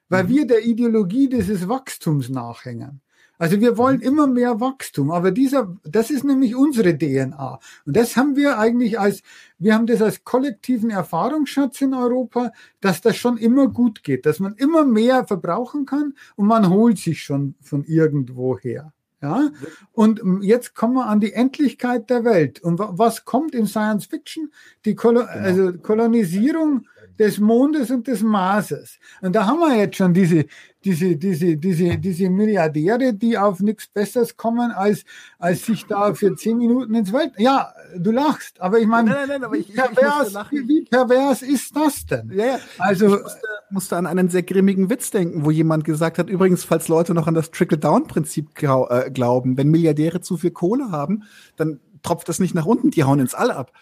weil mhm. wir der Ideologie dieses Wachstums nachhängen. Also wir wollen immer mehr Wachstum, aber dieser, das ist nämlich unsere DNA. Und das haben wir eigentlich als, wir haben das als kollektiven Erfahrungsschatz in Europa, dass das schon immer gut geht, dass man immer mehr verbrauchen kann und man holt sich schon von irgendwo her. Ja, und jetzt kommen wir an die Endlichkeit der Welt. Und was kommt in Science Fiction? Die Kolo genau. also Kolonisierung des Mondes und des Marses. Und da haben wir jetzt schon diese, diese, diese, diese, diese Milliardäre, die auf nichts Besseres kommen, als, als sich da für zehn Minuten ins Welt. Ja, du lachst, aber ich meine, nein, nein, nein, ich, pervers, ich wie pervers ist das denn? Ja, ja. Also, ich musste, musste, an einen sehr grimmigen Witz denken, wo jemand gesagt hat, übrigens, falls Leute noch an das Trickle-Down-Prinzip äh, glauben, wenn Milliardäre zu viel Kohle haben, dann tropft das nicht nach unten, die hauen ins All ab.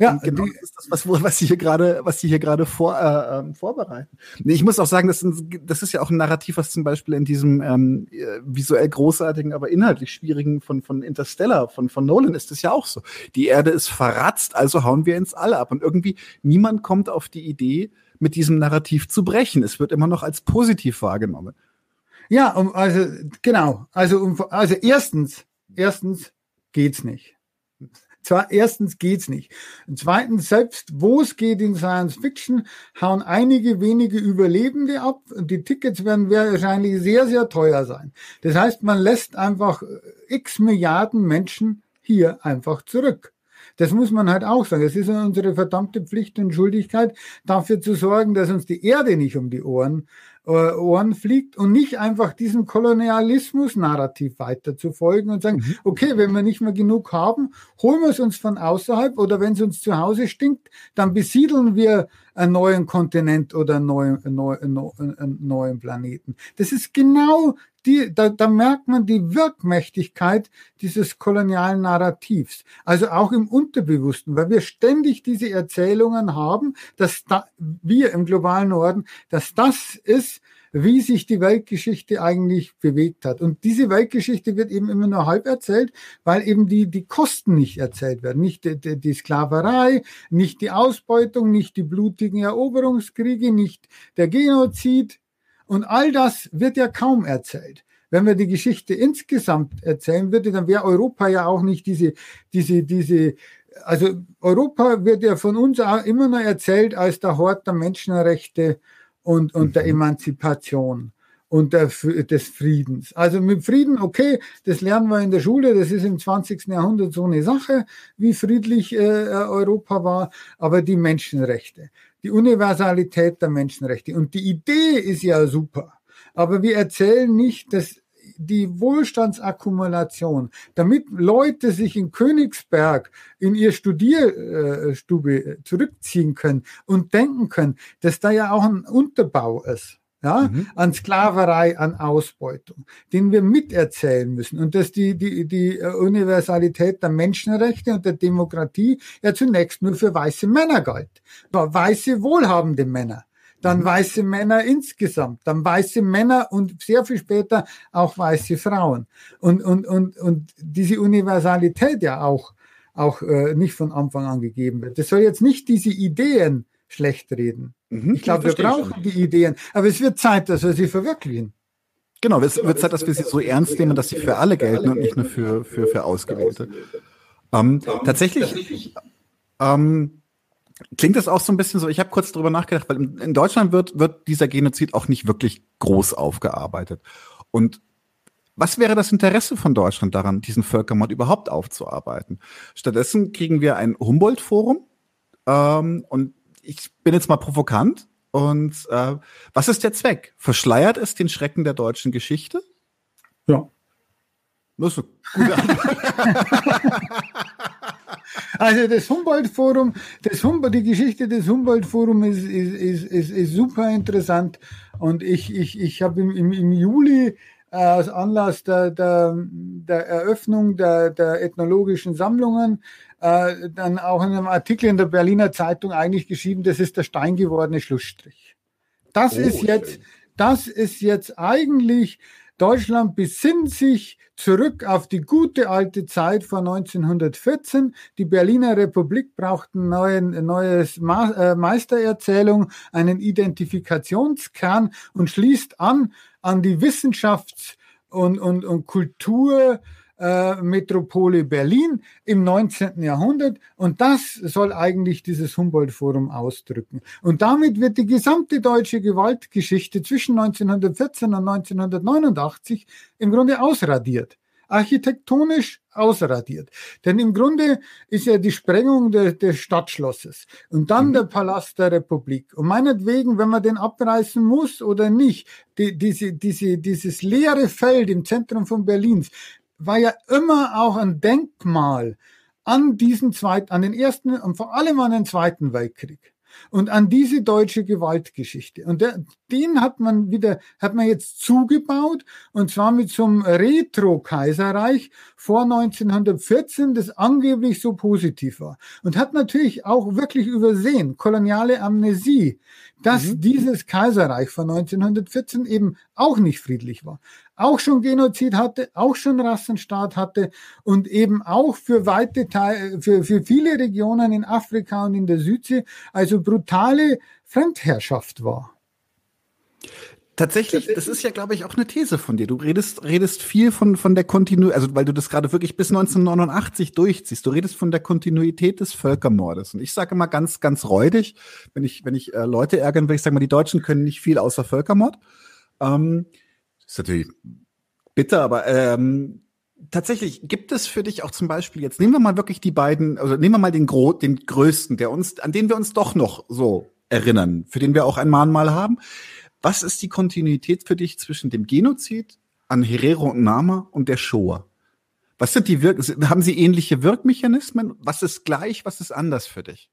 Ja, und genau die, das ist das, was, was Sie hier gerade, was Sie hier gerade vor, äh, ähm, vorbereiten. Ich muss auch sagen, das, das ist ja auch ein Narrativ, was zum Beispiel in diesem ähm, äh, visuell großartigen, aber inhaltlich schwierigen von, von Interstellar, von, von Nolan ist es ja auch so. Die Erde ist verratzt, also hauen wir ins All ab. Und irgendwie niemand kommt auf die Idee, mit diesem Narrativ zu brechen. Es wird immer noch als positiv wahrgenommen. Ja, um, also genau. Also, um, also erstens, erstens geht's nicht. Zwar, erstens geht's nicht. Und zweitens, selbst wo es geht in Science Fiction, hauen einige wenige Überlebende ab und die Tickets werden wahrscheinlich sehr, sehr teuer sein. Das heißt, man lässt einfach x Milliarden Menschen hier einfach zurück. Das muss man halt auch sagen. Es ist unsere verdammte Pflicht und Schuldigkeit, dafür zu sorgen, dass uns die Erde nicht um die Ohren äh, Ohren fliegt und nicht einfach diesem Kolonialismus-Narrativ weiter zu folgen und sagen, mhm. okay, wenn wir nicht mehr genug haben, holen wir es uns von außerhalb oder wenn es uns zu Hause stinkt, dann besiedeln wir einen neuen Kontinent oder einen neuen, einen neuen Planeten. Das ist genau die, da, da merkt man die Wirkmächtigkeit dieses kolonialen Narrativs. Also auch im Unterbewussten, weil wir ständig diese Erzählungen haben, dass da, wir im globalen Norden, dass das ist, wie sich die Weltgeschichte eigentlich bewegt hat. Und diese Weltgeschichte wird eben immer nur halb erzählt, weil eben die, die Kosten nicht erzählt werden. Nicht die, die, die Sklaverei, nicht die Ausbeutung, nicht die blutigen Eroberungskriege, nicht der Genozid, und all das wird ja kaum erzählt. wenn wir die Geschichte insgesamt erzählen würde, dann wäre Europa ja auch nicht diese, diese, diese, also Europa wird ja von uns auch immer noch erzählt als der Hort der Menschenrechte und, und der mhm. Emanzipation und der, des Friedens. Also mit Frieden, okay, das lernen wir in der Schule, das ist im 20. Jahrhundert so eine Sache, wie friedlich äh, Europa war, aber die Menschenrechte, die Universalität der Menschenrechte. Und die Idee ist ja super, aber wir erzählen nicht, dass die Wohlstandsakkumulation, damit Leute sich in Königsberg in ihr Studierstube zurückziehen können und denken können, dass da ja auch ein Unterbau ist ja, mhm. an Sklaverei, an Ausbeutung, den wir miterzählen müssen. Und dass die, die, die Universalität der Menschenrechte und der Demokratie ja zunächst nur für weiße Männer galt. Weiße, wohlhabende Männer. Dann mhm. weiße Männer insgesamt, dann weiße Männer und sehr viel später auch weiße Frauen. Und, und, und, und diese Universalität ja auch, auch äh, nicht von Anfang an gegeben wird. Das soll jetzt nicht diese Ideen schlecht reden. Mhm, ich glaube, wir brauchen schon. die Ideen, aber es wird Zeit, dass wir sie verwirklichen. Genau, es wird Zeit, dass wir sie so ernst nehmen, dass sie für alle gelten und nicht nur für, für, für Ausgewählte. Ähm, tatsächlich ähm, klingt das auch so ein bisschen so, ich habe kurz drüber nachgedacht, weil in Deutschland wird, wird dieser Genozid auch nicht wirklich groß aufgearbeitet. Und was wäre das Interesse von Deutschland daran, diesen Völkermord überhaupt aufzuarbeiten? Stattdessen kriegen wir ein Humboldt-Forum ähm, und ich bin jetzt mal provokant. Und äh, was ist der Zweck? Verschleiert es den Schrecken der deutschen Geschichte? Ja. Das ist eine gute Also das Humboldt-Forum, das Humboldt, die Geschichte des Humboldt-Forums ist, ist, ist, ist, ist super interessant. Und ich, ich, ich habe im, im, im Juli äh, aus Anlass der, der, der Eröffnung der, der ethnologischen Sammlungen äh, dann auch in einem Artikel in der Berliner Zeitung eigentlich geschrieben, das ist der steingewordene Schlussstrich. Das oh, ist jetzt, schön. das ist jetzt eigentlich Deutschland besinnt sich zurück auf die gute alte Zeit vor 1914. Die Berliner Republik braucht ein neuen, neues äh, Meistererzählung, einen Identifikationskern und schließt an an die Wissenschafts- und, und, und Kultur äh, Metropole Berlin im 19. Jahrhundert. Und das soll eigentlich dieses Humboldt-Forum ausdrücken. Und damit wird die gesamte deutsche Gewaltgeschichte zwischen 1914 und 1989 im Grunde ausradiert architektonisch ausradiert. Denn im Grunde ist ja die Sprengung de, des Stadtschlosses und dann mhm. der Palast der Republik. Und meinetwegen, wenn man den abreißen muss oder nicht, die, diese, diese, dieses leere Feld im Zentrum von Berlins war ja immer auch ein Denkmal an diesen zweiten, an den ersten und vor allem an den zweiten Weltkrieg und an diese deutsche Gewaltgeschichte. Und der, den hat man wieder, hat man jetzt zugebaut und zwar mit so einem Retro-Kaiserreich vor 1914, das angeblich so positiv war. Und hat natürlich auch wirklich übersehen, koloniale Amnesie, dass mhm. dieses Kaiserreich von 1914 eben auch nicht friedlich war auch schon Genozid hatte, auch schon Rassenstaat hatte und eben auch für weite Teile, für, für viele Regionen in Afrika und in der Südsee also brutale Fremdherrschaft war. Tatsächlich, das ist ja, glaube ich, auch eine These von dir. Du redest, redest viel von, von der Kontinuität, also weil du das gerade wirklich bis 1989 durchziehst. Du redest von der Kontinuität des Völkermordes. Und ich sage immer ganz, ganz räudig, wenn ich, wenn ich äh, Leute ärgern will, ich sage mal, die Deutschen können nicht viel außer Völkermord. Ähm, ist natürlich bitter, aber ähm, tatsächlich gibt es für dich auch zum Beispiel jetzt nehmen wir mal wirklich die beiden, also nehmen wir mal den Gro den größten, der uns, an den wir uns doch noch so erinnern, für den wir auch ein Mahnmal haben. Was ist die Kontinuität für dich zwischen dem Genozid an Herero und Nama und der Shoah? Was sind die Wirk haben sie ähnliche Wirkmechanismen? Was ist gleich, was ist anders für dich?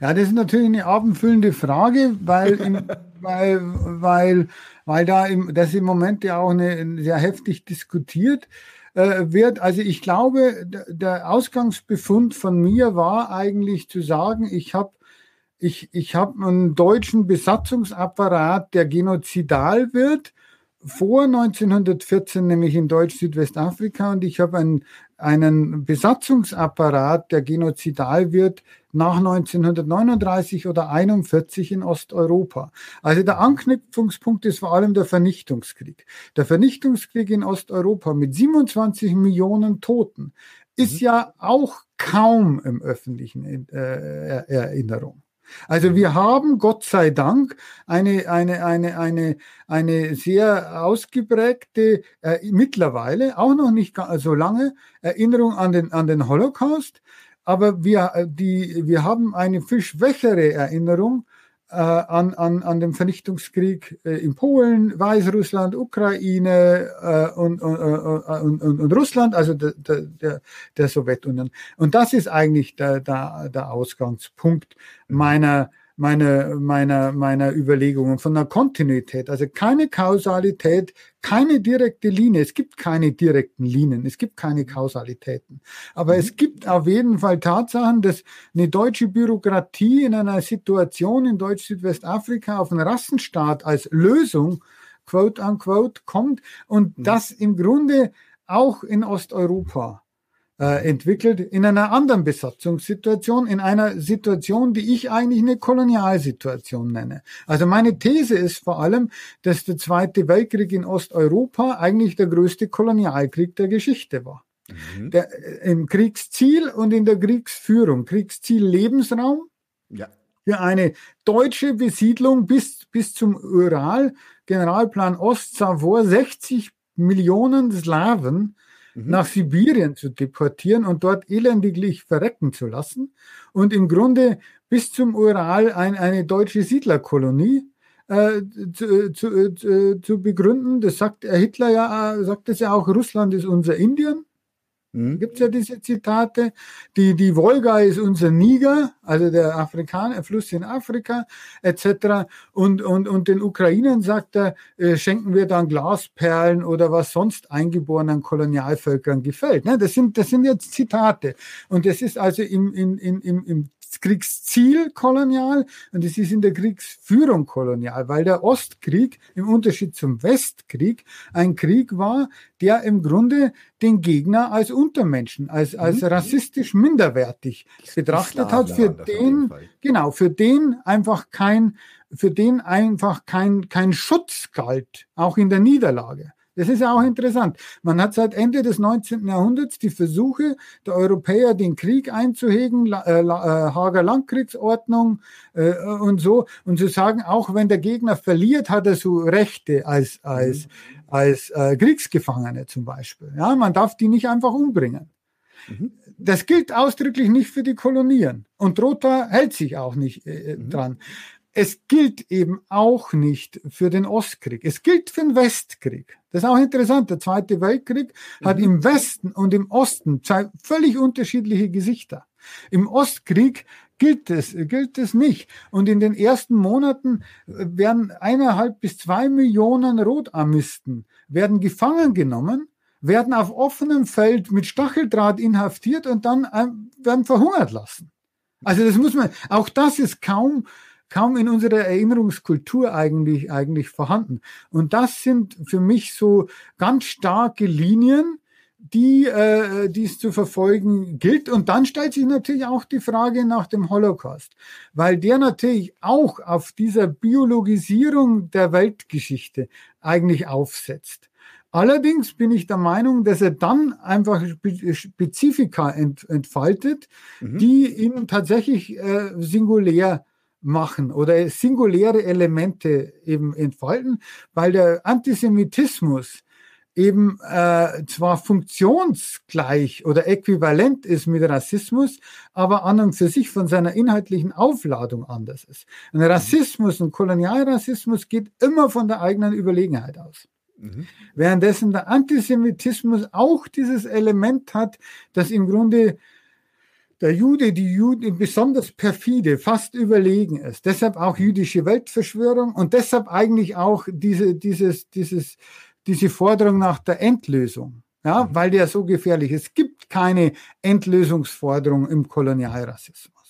Ja, das ist natürlich eine abendfüllende Frage, weil, weil, weil, weil da im, das im Moment ja auch eine, sehr heftig diskutiert äh, wird. Also ich glaube, der Ausgangsbefund von mir war eigentlich zu sagen, ich habe ich, ich hab einen deutschen Besatzungsapparat, der genozidal wird, vor 1914, nämlich in Deutsch-Südwestafrika, und ich habe ein, einen Besatzungsapparat, der genozidal wird, nach 1939 oder 41 in Osteuropa. Also der Anknüpfungspunkt ist vor allem der Vernichtungskrieg. Der Vernichtungskrieg in Osteuropa mit 27 Millionen Toten ist mhm. ja auch kaum im öffentlichen äh, Erinnerung. Also wir haben Gott sei Dank eine, eine, eine, eine, eine sehr ausgeprägte, äh, mittlerweile auch noch nicht so lange Erinnerung an den, an den Holocaust, aber wir, äh, die, wir haben eine viel schwächere Erinnerung äh, an, an, an den Vernichtungskrieg äh, in Polen, Weißrussland, Ukraine äh, und, und, äh, und, und, und Russland, also der, der, der Sowjetunion. Und das ist eigentlich der, der, der Ausgangspunkt meiner meiner, meiner, meiner Überlegungen von der Kontinuität. Also keine Kausalität, keine direkte Linie. Es gibt keine direkten Linien, es gibt keine Kausalitäten. Aber mhm. es gibt auf jeden Fall Tatsachen, dass eine deutsche Bürokratie in einer Situation in Deutsch-Südwestafrika auf einen Rassenstaat als Lösung, quote unquote, kommt und mhm. das im Grunde auch in Osteuropa äh, entwickelt in einer anderen Besatzungssituation, in einer Situation, die ich eigentlich eine Kolonialsituation nenne. Also meine These ist vor allem, dass der Zweite Weltkrieg in Osteuropa eigentlich der größte Kolonialkrieg der Geschichte war. Mhm. Der, äh, Im Kriegsziel und in der Kriegsführung. Kriegsziel Lebensraum. Ja. Für eine deutsche Besiedlung bis, bis zum Ural, Generalplan Ost-Savoy, 60 Millionen Slawen mhm. nach Sibirien zu deportieren und dort elendiglich verrecken zu lassen und im Grunde bis zum Ural ein, eine deutsche Siedlerkolonie äh, zu, zu, zu, zu, begründen. Das sagt Hitler ja, sagt es ja auch, Russland ist unser Indien. Mhm. Gibt es ja diese Zitate. Die, die Wolga ist unser Niger, also der Afrikaner, Fluss in Afrika, etc. Und, und, und den Ukrainern sagt er, äh, schenken wir dann Glasperlen oder was sonst eingeborenen Kolonialvölkern gefällt. Ne? Das, sind, das sind jetzt Zitate. Und das ist also im, im, im, im Kriegsziel kolonial und es ist in der Kriegsführung kolonial, weil der Ostkrieg im Unterschied zum Westkrieg ein Krieg war, der im Grunde den Gegner als Untermenschen, als, als mhm. rassistisch minderwertig betrachtet hat, für den, genau, für den einfach kein, für den einfach kein, kein Schutz galt, auch in der Niederlage. Das ist ja auch interessant. Man hat seit Ende des 19. Jahrhunderts die Versuche der Europäer, den Krieg einzuhegen, äh, äh, Hager Landkriegsordnung äh, und so, und zu sagen, auch wenn der Gegner verliert, hat er so Rechte als, als, mhm. als äh, Kriegsgefangene zum Beispiel. Ja, man darf die nicht einfach umbringen. Mhm. Das gilt ausdrücklich nicht für die Kolonien. Und Trotha hält sich auch nicht äh, mhm. dran es gilt eben auch nicht für den Ostkrieg. Es gilt für den Westkrieg. Das ist auch interessant. Der Zweite Weltkrieg mhm. hat im Westen und im Osten zwei völlig unterschiedliche Gesichter. Im Ostkrieg gilt es, gilt es nicht. Und in den ersten Monaten werden eineinhalb bis zwei Millionen Rotarmisten werden gefangen genommen, werden auf offenem Feld mit Stacheldraht inhaftiert und dann äh, werden verhungert lassen. Also das muss man, auch das ist kaum kaum in unserer Erinnerungskultur eigentlich, eigentlich vorhanden. Und das sind für mich so ganz starke Linien, die, äh, die es zu verfolgen gilt. Und dann stellt sich natürlich auch die Frage nach dem Holocaust, weil der natürlich auch auf dieser Biologisierung der Weltgeschichte eigentlich aufsetzt. Allerdings bin ich der Meinung, dass er dann einfach Spezifika ent, entfaltet, mhm. die ihn tatsächlich äh, singulär machen oder singuläre Elemente eben entfalten, weil der Antisemitismus eben äh, zwar funktionsgleich oder äquivalent ist mit Rassismus, aber an und für sich von seiner inhaltlichen Aufladung anders ist. Ein Rassismus, ein Kolonialrassismus geht immer von der eigenen Überlegenheit aus. Mhm. Währenddessen der Antisemitismus auch dieses Element hat, das im Grunde der Jude, die Juden besonders perfide, fast überlegen ist. Deshalb auch jüdische Weltverschwörung und deshalb eigentlich auch diese, dieses, dieses, diese Forderung nach der Endlösung. Ja, mhm. weil der so gefährlich ist. Es gibt keine Endlösungsforderung im Kolonialrassismus.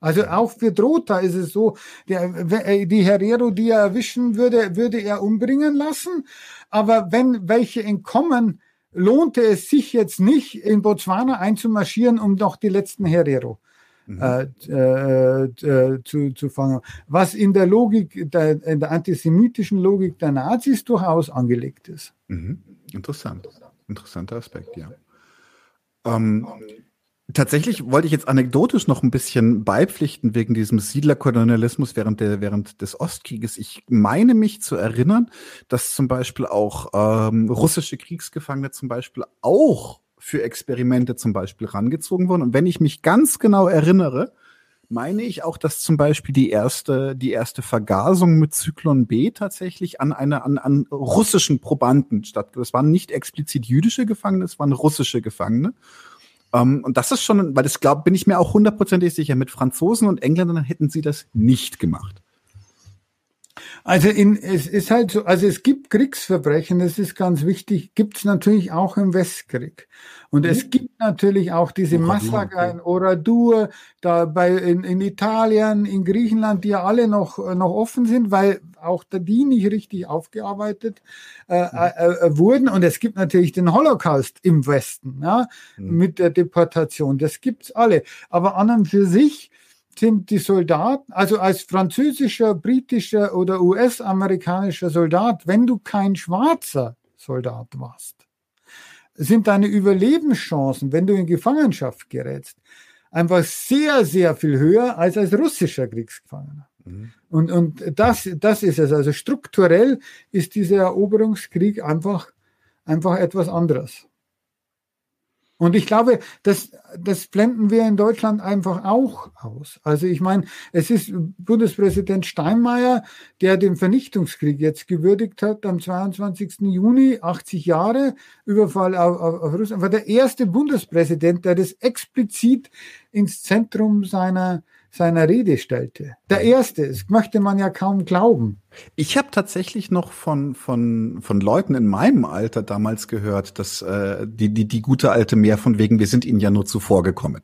Also auch für Drota ist es so, der, äh, die Herero, die er erwischen würde, würde er umbringen lassen. Aber wenn welche entkommen, lohnte es sich jetzt nicht, in Botswana einzumarschieren, um noch die letzten Herero mhm. äh, äh, äh, zu, zu fangen. Was in der Logik, der, in der antisemitischen Logik der Nazis durchaus angelegt ist. Mhm. Interessant. Interessanter Aspekt, ja. Ähm, Tatsächlich wollte ich jetzt anekdotisch noch ein bisschen beipflichten wegen diesem Siedlerkolonialismus während, der, während des Ostkrieges. Ich meine mich zu erinnern, dass zum Beispiel auch ähm, russische Kriegsgefangene zum Beispiel auch für Experimente zum Beispiel rangezogen wurden. Und wenn ich mich ganz genau erinnere, meine ich auch, dass zum Beispiel die erste, die erste Vergasung mit Zyklon B tatsächlich an eine, an, an russischen Probanden statt. Das waren nicht explizit jüdische Gefangene, es waren russische Gefangene. Um, ähm, und das ist schon, weil das glaube, bin ich mir auch hundertprozentig sicher, mit Franzosen und Engländern hätten sie das nicht gemacht. Also in, es ist halt so, also es gibt Kriegsverbrechen, das ist ganz wichtig, gibt es natürlich auch im Westkrieg. Und mhm. es gibt natürlich auch diese Massaker in Oradur, da bei, in, in Italien, in Griechenland, die ja alle noch, noch offen sind, weil auch da die nicht richtig aufgearbeitet äh, mhm. äh, äh, wurden. Und es gibt natürlich den Holocaust im Westen, ja, mhm. mit der Deportation. Das gibt's alle. Aber an und für sich sind die Soldaten, also als französischer, britischer oder US-amerikanischer Soldat, wenn du kein schwarzer Soldat warst, sind deine Überlebenschancen, wenn du in Gefangenschaft gerätst, einfach sehr, sehr viel höher als als russischer Kriegsgefangener. Mhm. Und, und das, das ist es. Also strukturell ist dieser Eroberungskrieg einfach, einfach etwas anderes. Und ich glaube, das, das blenden wir in Deutschland einfach auch aus. Also ich meine, es ist Bundespräsident Steinmeier, der den Vernichtungskrieg jetzt gewürdigt hat am 22. Juni, 80 Jahre, Überfall auf, auf, auf Russland, war der erste Bundespräsident, der das explizit ins Zentrum seiner, seiner Rede stellte. Der erste, das möchte man ja kaum glauben. Ich habe tatsächlich noch von, von, von Leuten in meinem Alter damals gehört, dass äh, die, die, die gute alte mehr von wegen, wir sind ihnen ja nur zuvor gekommen.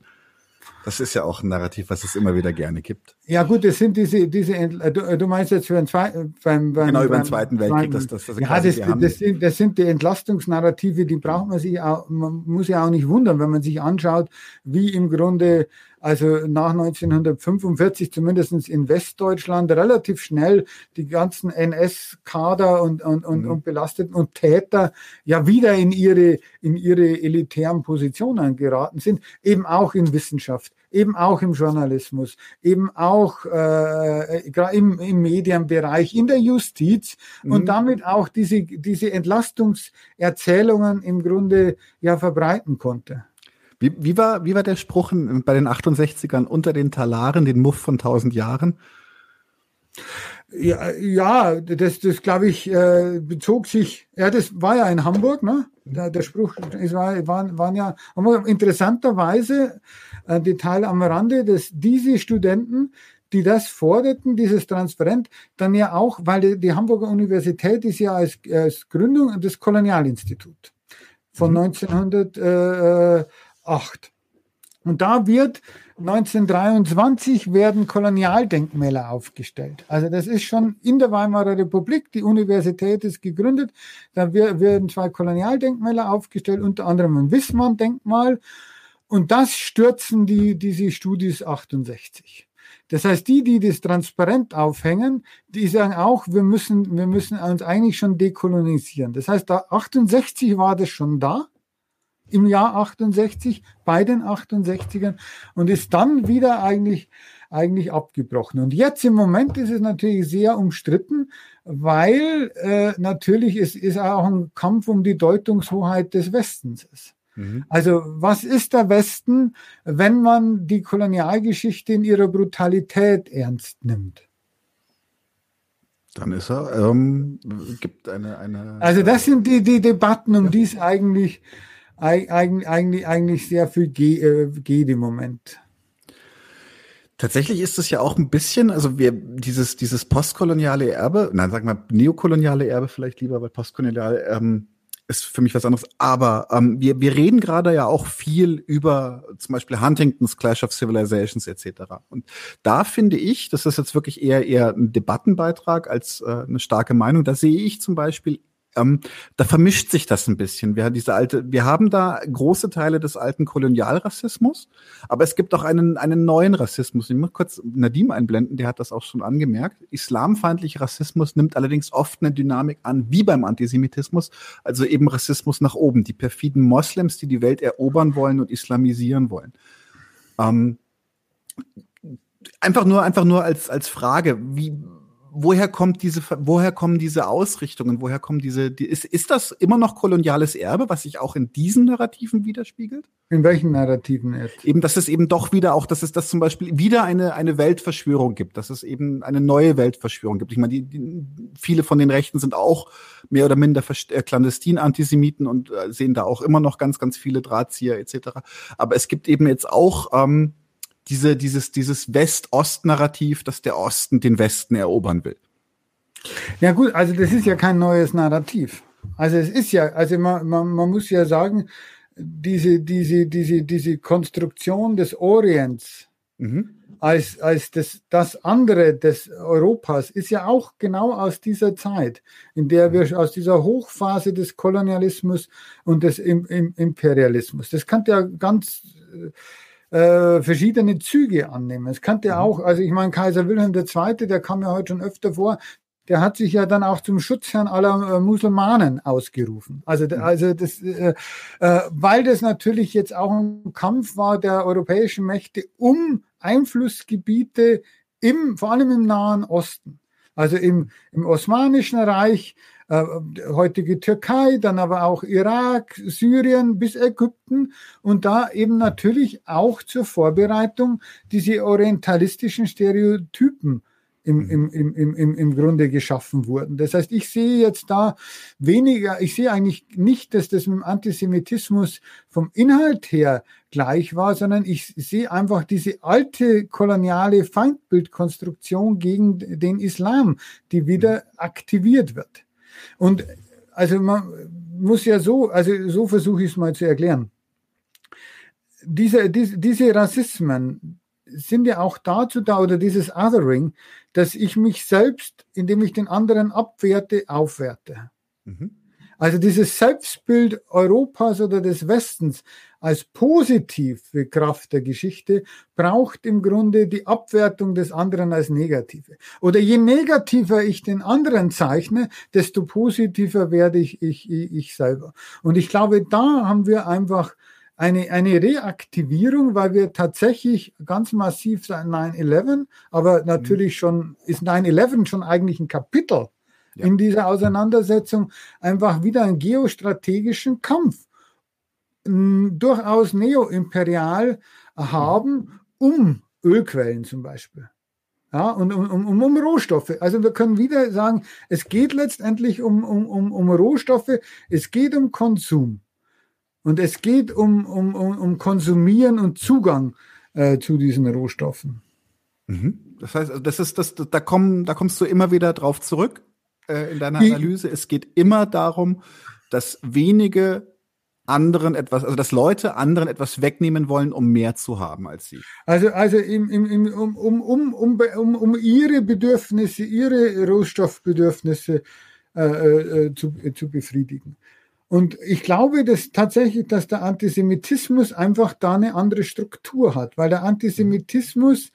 Das ist ja auch ein Narrativ, was es immer wieder gerne gibt. Ja gut, das sind diese, diese äh, du, du meinst jetzt für den Zweiten, beim, beim, genau, über den Zweiten Weltkrieg. Das, das, das, ja, das, das, sind, das sind die Entlastungsnarrative, die braucht man sich auch, man muss ja auch nicht wundern, wenn man sich anschaut, wie im Grunde also nach 1945 zumindest in Westdeutschland relativ schnell die ganzen NS-Kader und, und, und, mhm. und Belasteten und Täter ja wieder in ihre, in ihre elitären Positionen geraten sind, eben auch in Wissenschaft, eben auch im Journalismus, eben auch äh, im, im Medienbereich, in der Justiz mhm. und damit auch diese, diese Entlastungserzählungen im Grunde ja verbreiten konnte. Wie, wie, war, wie war der Spruch bei den 68ern unter den Talaren, den Muff von 1000 Jahren? Ja, ja das, das glaube ich, äh, bezog sich, ja, das war ja in Hamburg, ne? Der, der Spruch, es war, waren, waren ja, aber interessanterweise, ein Detail am Rande, dass diese Studenten, die das forderten, dieses Transparent, dann ja auch, weil die, die Hamburger Universität ist ja als, als Gründung des Kolonialinstitut von mhm. 1900, äh, 8. Und da wird 1923 werden Kolonialdenkmäler aufgestellt. Also das ist schon in der Weimarer Republik. Die Universität ist gegründet. Da werden zwei Kolonialdenkmäler aufgestellt, unter anderem ein Wissmann-Denkmal. Und das stürzen die, diese Studis 68. Das heißt, die, die das transparent aufhängen, die sagen auch, wir müssen, wir müssen uns eigentlich schon dekolonisieren. Das heißt, da 68 war das schon da im Jahr 68 bei den 68ern und ist dann wieder eigentlich eigentlich abgebrochen. Und jetzt im Moment ist es natürlich sehr umstritten, weil äh, natürlich es ist auch ein Kampf um die Deutungshoheit des Westens ist. Mhm. Also was ist der Westen, wenn man die Kolonialgeschichte in ihrer Brutalität ernst nimmt? Dann ist er, ähm, gibt eine, eine. Also das sind die, die Debatten, um ja. die es eigentlich eigentlich, eigentlich, sehr viel äh, geht im Moment. Tatsächlich ist es ja auch ein bisschen, also wir, dieses, dieses postkoloniale Erbe, nein, sag mal, neokoloniale Erbe vielleicht lieber, weil postkoloniale ähm, ist für mich was anderes. Aber ähm, wir, wir reden gerade ja auch viel über zum Beispiel Huntingtons Clash of Civilizations etc. Und da finde ich, das ist jetzt wirklich eher eher ein Debattenbeitrag als äh, eine starke Meinung. Da sehe ich zum Beispiel ähm, da vermischt sich das ein bisschen. Wir haben diese alte, wir haben da große Teile des alten Kolonialrassismus, aber es gibt auch einen, einen neuen Rassismus. Ich muss kurz Nadim einblenden, der hat das auch schon angemerkt. Islamfeindlicher Rassismus nimmt allerdings oft eine Dynamik an, wie beim Antisemitismus, also eben Rassismus nach oben, die perfiden Moslems, die die Welt erobern wollen und islamisieren wollen. Ähm, einfach nur, einfach nur als, als Frage, wie, woher kommt diese, woher kommen diese Ausrichtungen, woher kommen diese, die, ist, ist das immer noch koloniales Erbe, was sich auch in diesen Narrativen widerspiegelt? In welchen Narrativen jetzt? Eben, dass es eben doch wieder auch, dass es das zum Beispiel wieder eine, eine Weltverschwörung gibt, dass es eben eine neue Weltverschwörung gibt. Ich meine, die, die, viele von den Rechten sind auch mehr oder minder äh, clandestin Antisemiten und äh, sehen da auch immer noch ganz, ganz viele Drahtzieher etc. Aber es gibt eben jetzt auch, ähm, diese, dieses, dieses West-Ost-Narrativ, dass der Osten den Westen erobern will. Ja gut, also das ist ja kein neues Narrativ. Also es ist ja, also man, man, man muss ja sagen, diese, diese, diese, diese Konstruktion des Orients mhm. als, als das, das andere des Europas ist ja auch genau aus dieser Zeit, in der wir aus dieser Hochphase des Kolonialismus und des Imperialismus, das kann ja ganz äh, verschiedene Züge annehmen. Es könnte mhm. auch, also ich meine, Kaiser Wilhelm II., der kam ja heute schon öfter vor, der hat sich ja dann auch zum Schutzherrn aller äh, Musulmanen ausgerufen. Also, mhm. also das, äh, äh, weil das natürlich jetzt auch ein Kampf war der europäischen Mächte um Einflussgebiete im, vor allem im Nahen Osten. Also im, im Osmanischen Reich, äh, heutige Türkei, dann aber auch Irak, Syrien bis Ägypten und da eben natürlich auch zur Vorbereitung diese orientalistischen Stereotypen im, im, im, im, im Grunde geschaffen wurden. Das heißt, ich sehe jetzt da weniger, ich sehe eigentlich nicht, dass das mit dem Antisemitismus vom Inhalt her gleich war, sondern ich sehe einfach diese alte koloniale Feindbildkonstruktion gegen den Islam, die wieder aktiviert wird. Und also man muss ja so, also so versuche ich es mal zu erklären. Diese, diese, diese Rassismen sind ja auch dazu da, oder dieses Othering, dass ich mich selbst, indem ich den anderen abwerte, aufwerte. Mhm. Also dieses Selbstbild Europas oder des Westens als positive Kraft der Geschichte braucht im Grunde die Abwertung des anderen als negative. Oder je negativer ich den anderen zeichne, desto positiver werde ich, ich, ich selber. Und ich glaube, da haben wir einfach eine, eine Reaktivierung, weil wir tatsächlich ganz massiv seit 9-11, aber natürlich schon, ist 9-11 schon eigentlich ein Kapitel ja. in dieser Auseinandersetzung, einfach wieder einen geostrategischen Kampf, durchaus neoimperial haben, um Ölquellen zum Beispiel. Ja, und um, um, um Rohstoffe. Also wir können wieder sagen, es geht letztendlich um, um, um, um Rohstoffe, es geht um Konsum. Und es geht um, um, um, um Konsumieren und Zugang äh, zu diesen Rohstoffen. Mhm. Das heißt, also das ist das, da kommen, da kommst du immer wieder drauf zurück äh, in deiner Analyse. es geht immer darum, dass wenige anderen etwas, also dass Leute anderen etwas wegnehmen wollen, um mehr zu haben als sie. Also, also im, im, im, um, um, um, um, um, um ihre Bedürfnisse, ihre Rohstoffbedürfnisse äh, äh, zu, äh, zu befriedigen. Und ich glaube, dass tatsächlich, dass der Antisemitismus einfach da eine andere Struktur hat, weil der Antisemitismus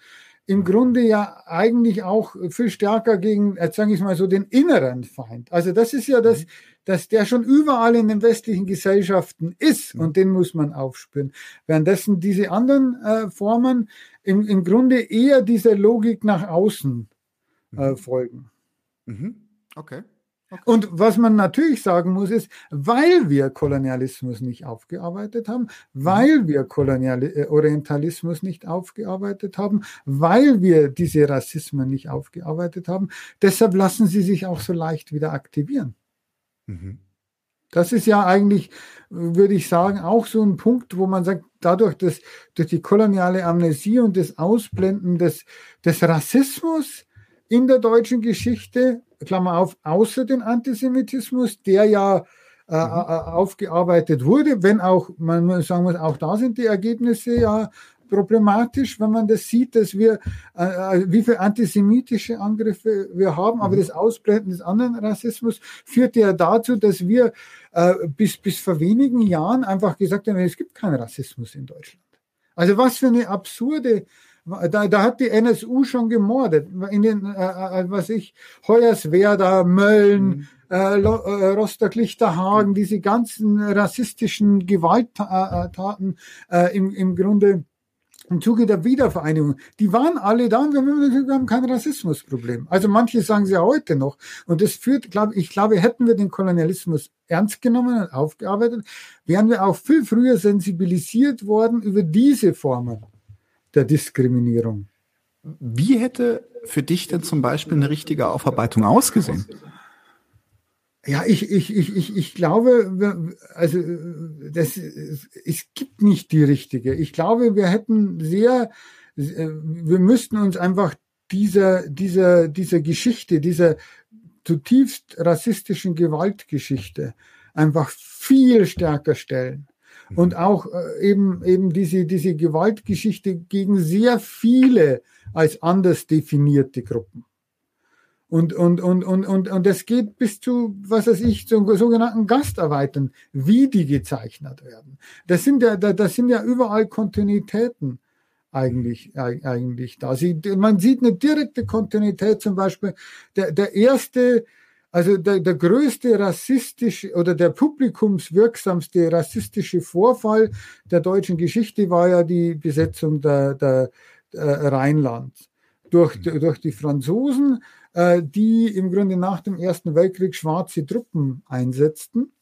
im Grunde ja eigentlich auch viel stärker gegen, jetzt sage ich mal so, den inneren Feind. Also das ist ja das, mhm. dass der schon überall in den westlichen Gesellschaften ist mhm. und den muss man aufspüren. Währenddessen diese anderen äh, Formen im, im Grunde eher dieser Logik nach außen äh, mhm. folgen. Mhm. Okay. Und was man natürlich sagen muss, ist, weil wir Kolonialismus nicht aufgearbeitet haben, weil wir Kolonial äh, Orientalismus nicht aufgearbeitet haben, weil wir diese Rassismen nicht aufgearbeitet haben, deshalb lassen sie sich auch so leicht wieder aktivieren. Mhm. Das ist ja eigentlich, würde ich sagen, auch so ein Punkt, wo man sagt, dadurch, dass durch die koloniale Amnesie und das Ausblenden des, des Rassismus in der deutschen Geschichte Klammer auf, außer den Antisemitismus, der ja äh, mhm. Äh, aufgearbeitet wurde, wenn auch, man sagen muss, auch da sind die Ergebnisse ja problematisch, wenn man das sieht, dass wir, äh, äh wie viele antisemitische Angriffe wir haben, aber mhm. das Ausblenden des anderen Rassismus führt ja dazu, dass wir äh, bis, bis vor wenigen Jahren einfach gesagt haben, es gibt keinen Rassismus in Deutschland. Also was für eine absurde da, da hat die NSU schon gemordet. In den, äh, äh, was ich, Hoyerswerda, Mölln, mhm. äh, äh Rostock-Lichterhagen, diese ganzen rassistischen Gewalttaten äh, im, im Grunde im Zuge der Wiedervereinigung, die waren alle da und wir haben kein Rassismusproblem. Also manche sagen sie ja heute noch. Und das führt, glaube ich, glaube, hätten wir den Kolonialismus ernst genommen und aufgearbeitet, wären wir auch viel früher sensibilisiert worden über diese Formen der Diskriminierung. Wie hätte für dich denn zum Beispiel eine richtige Aufarbeitung ausgesehen? Ja, ich, ich, ich, ich, ich glaube, also das, es gibt nicht die richtige. Ich glaube, wir hätten sehr, wir müssten uns einfach dieser, dieser, dieser Geschichte, dieser zutiefst rassistischen Gewaltgeschichte einfach viel stärker stellen und auch äh, eben, eben diese, diese Gewaltgeschichte gegen sehr viele als anders definierte Gruppen. Und, und, und, und, und, und das geht bis zu, was weiß ich, zum sogenannten Gastarbeitern, wie die gezeichnet werden. Das sind ja, das sind ja überall Kontinuitäten eigentlich, eigentlich da. Sie, man sieht eine direkte Kontinuität, zum Beispiel der, der erste also der, der größte rassistische oder der publikumswirksamste rassistische Vorfall der deutschen Geschichte war ja die Besetzung der, der, der Rheinland durch, mhm. durch die Franzosen, äh, die im Grunde nach dem Ersten Weltkrieg schwarze Truppen einsetzten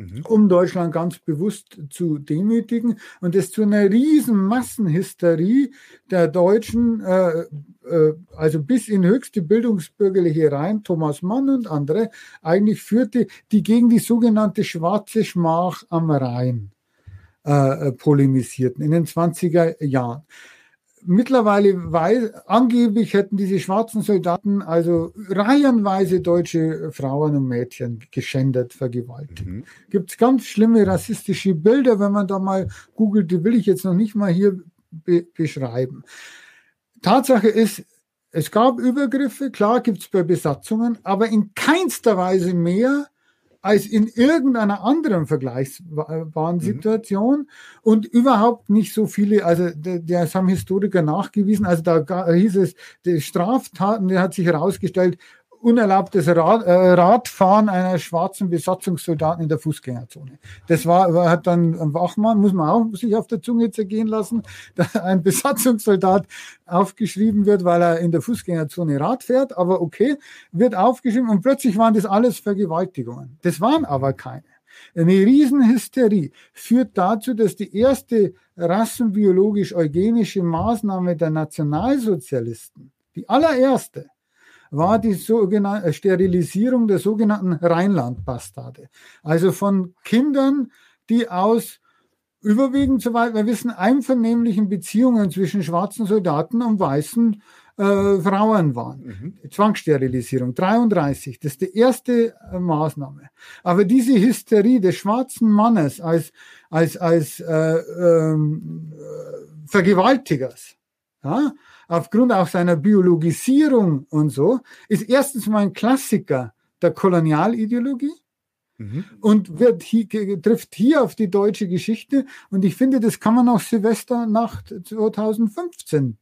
mhm. um Deutschland ganz bewusst zu demütigen und es zu einer riesen Massenhysterie der Deutschen, äh, äh, also bis in höchste Bildungsbürgerliche rein, Thomas Mann und andere, eigentlich führte, die gegen die sogenannte schwarze Schmach am Rhein äh, äh polemisierten in den 20er Jahren mittlerweile weiß, angeblich hätten diese schwarzen Soldaten also reihenweise deutsche Frauen und Mädchen geschändet, vergewaltigt. Mhm. Gibt es ganz schlimme rassistische Bilder, wenn man da mal googelt, die will ich jetzt noch nicht mal hier be beschreiben. Tatsache ist, es gab Übergriffe, klar gibt es bei Besatzungen, aber in keinster Weise mehr als in irgendeiner anderen vergleichbaren mhm. Und überhaupt nicht so viele, also das haben Historiker nachgewiesen, also da hieß es, die Straftaten, der hat sich herausgestellt, unerlaubtes Rad, äh, Radfahren einer schwarzen Besatzungssoldaten in der Fußgängerzone. Das war, hat dann ein Wachmann, muss man auch sich auf der Zunge zergehen lassen, da ein Besatzungssoldat aufgeschrieben wird, weil er in der Fußgängerzone Rad fährt, aber okay, wird aufgeschrieben und plötzlich waren das alles Vergewaltigungen. Das waren aber keine. Eine Riesenhysterie führt dazu, dass die erste rassenbiologisch-eugenische Maßnahme der Nationalsozialisten, die allererste, war die sogenannte äh, Sterilisierung der sogenannten Rheinlandbastarde. Also von Kindern, die aus überwiegend, soweit wir wissen, einvernehmlichen Beziehungen zwischen schwarzen Soldaten und weißen äh, Frauen waren. Mhm. Zwangssterilisierung, 33, das ist die erste äh, Maßnahme. Aber diese Hysterie des schwarzen Mannes als, als, als äh, ähm, äh, Vergewaltigers, ja, aufgrund auch seiner Biologisierung und so, ist erstens mal ein Klassiker der Kolonialideologie mhm. und wird hier, trifft hier auf die deutsche Geschichte. Und ich finde, das kann man auch Silvesternacht 2015,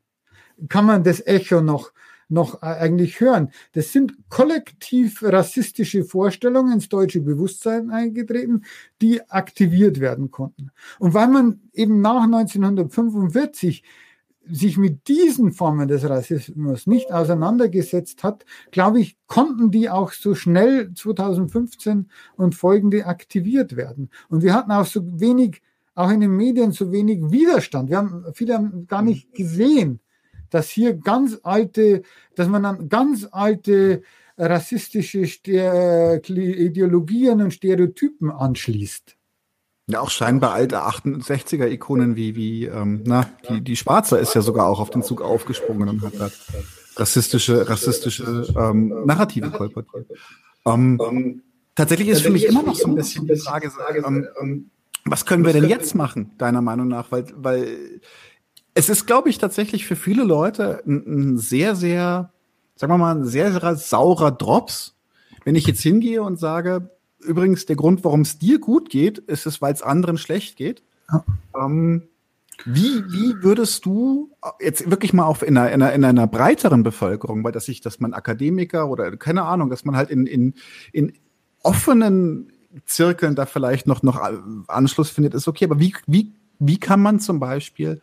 kann man das Echo noch noch eigentlich hören. Das sind kollektiv rassistische Vorstellungen ins deutsche Bewusstsein eingetreten, die aktiviert werden konnten. Und weil man eben nach 1945 sich mit diesen Formen des Rassismus nicht auseinandergesetzt hat, glaube ich, konnten die auch so schnell 2015 und folgende aktiviert werden. Und wir hatten auch so wenig, auch in den Medien so wenig Widerstand. Wir haben, viele haben gar nicht gesehen, dass hier ganz alte, dass man dann ganz alte rassistische Ideologien und Stereotypen anschließt. Ja, auch scheinbar alte 68er-Ikonen wie, wie ähm, na, die, die Schwarzer ist ja sogar auch auf den Zug aufgesprungen und hat da rassistische, rassistische ähm, Narrative kolportiert. Ähm, tatsächlich ist für mich immer noch so ein bisschen die Frage, ähm, was können wir denn jetzt machen, deiner Meinung nach? Weil, weil Es ist, glaube ich, tatsächlich für viele Leute ein, ein sehr, sehr, sagen wir mal, ein sehr, sehr saurer Drops, wenn ich jetzt hingehe und sage, übrigens, der Grund, warum es dir gut geht, ist es, weil es anderen schlecht geht. Ja. Ähm, wie, wie würdest du jetzt wirklich mal auf in einer, in einer, in einer breiteren Bevölkerung, weil dass sich, dass man Akademiker oder keine Ahnung, dass man halt in, in, in offenen Zirkeln da vielleicht noch, noch Anschluss findet, ist okay. Aber wie, wie, wie kann man zum Beispiel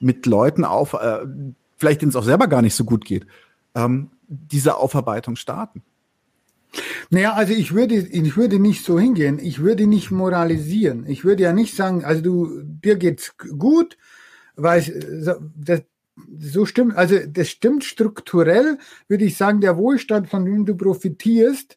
mit Leuten auf, äh, vielleicht denen es auch selber gar nicht so gut geht, ähm, diese Aufarbeitung starten? Naja, also ich würde, ich würde nicht so hingehen. Ich würde nicht moralisieren. Ich würde ja nicht sagen, also du, dir geht's gut, weil das, so stimmt, also das stimmt strukturell, würde ich sagen, der Wohlstand, von dem du profitierst,